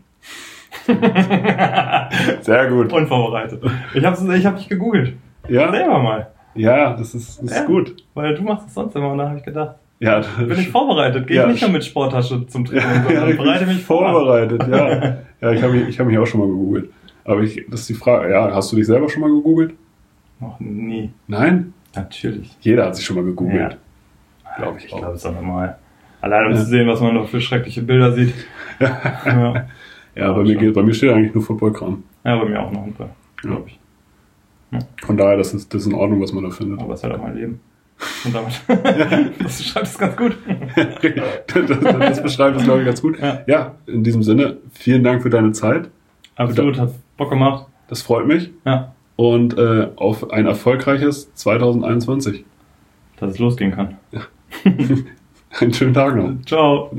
S1: Sehr gut.
S2: Unvorbereitet. Ich habe ich hab dich gegoogelt.
S1: Ja,
S2: Selber mal.
S1: ja, das ist, das ist
S2: Ja.
S1: gut.
S2: Weil du machst es sonst immer und da habe ich gedacht,
S1: Ja,
S2: bin ich vorbereitet. Gehe
S1: Ja.
S2: ich nicht nur mit Sporttasche zum Training,
S1: ja,
S2: sondern bereite mich vor.
S1: vorbereitet. Ja, ja ich habe mich, ich hab mich auch schon mal gegoogelt. Aber ich, das ist die Frage. Ja, hast du dich selber schon mal gegoogelt?
S2: Noch nie.
S1: Nein?
S2: Natürlich.
S1: Jeder hat sich schon mal gegoogelt.
S2: Ja.
S1: Glaube ich
S2: Ich glaube, es ist auch normal. Allein um
S1: Ja.
S2: zu sehen, was man noch für schreckliche Bilder sieht. ja.
S1: Ja, bei mir, geht, bei mir steht eigentlich nur Footballkram.
S2: ja, bei mir auch noch ein paar, glaube ich.
S1: Von daher, das ist, das ist in Ordnung, was man da findet.
S2: Aber es ist halt auch mein Leben. Und damit, das schreibt es ganz gut.
S1: das, das beschreibt es, glaube ich, ganz gut.
S2: Ja.
S1: Ja, in diesem Sinne, vielen Dank für deine Zeit.
S2: Absolut, hat Bock gemacht.
S1: Das freut mich.
S2: Ja,
S1: Und äh, auf ein erfolgreiches 2021.
S2: dass es losgehen kann.
S1: Einen schönen Tag noch.
S2: Ciao.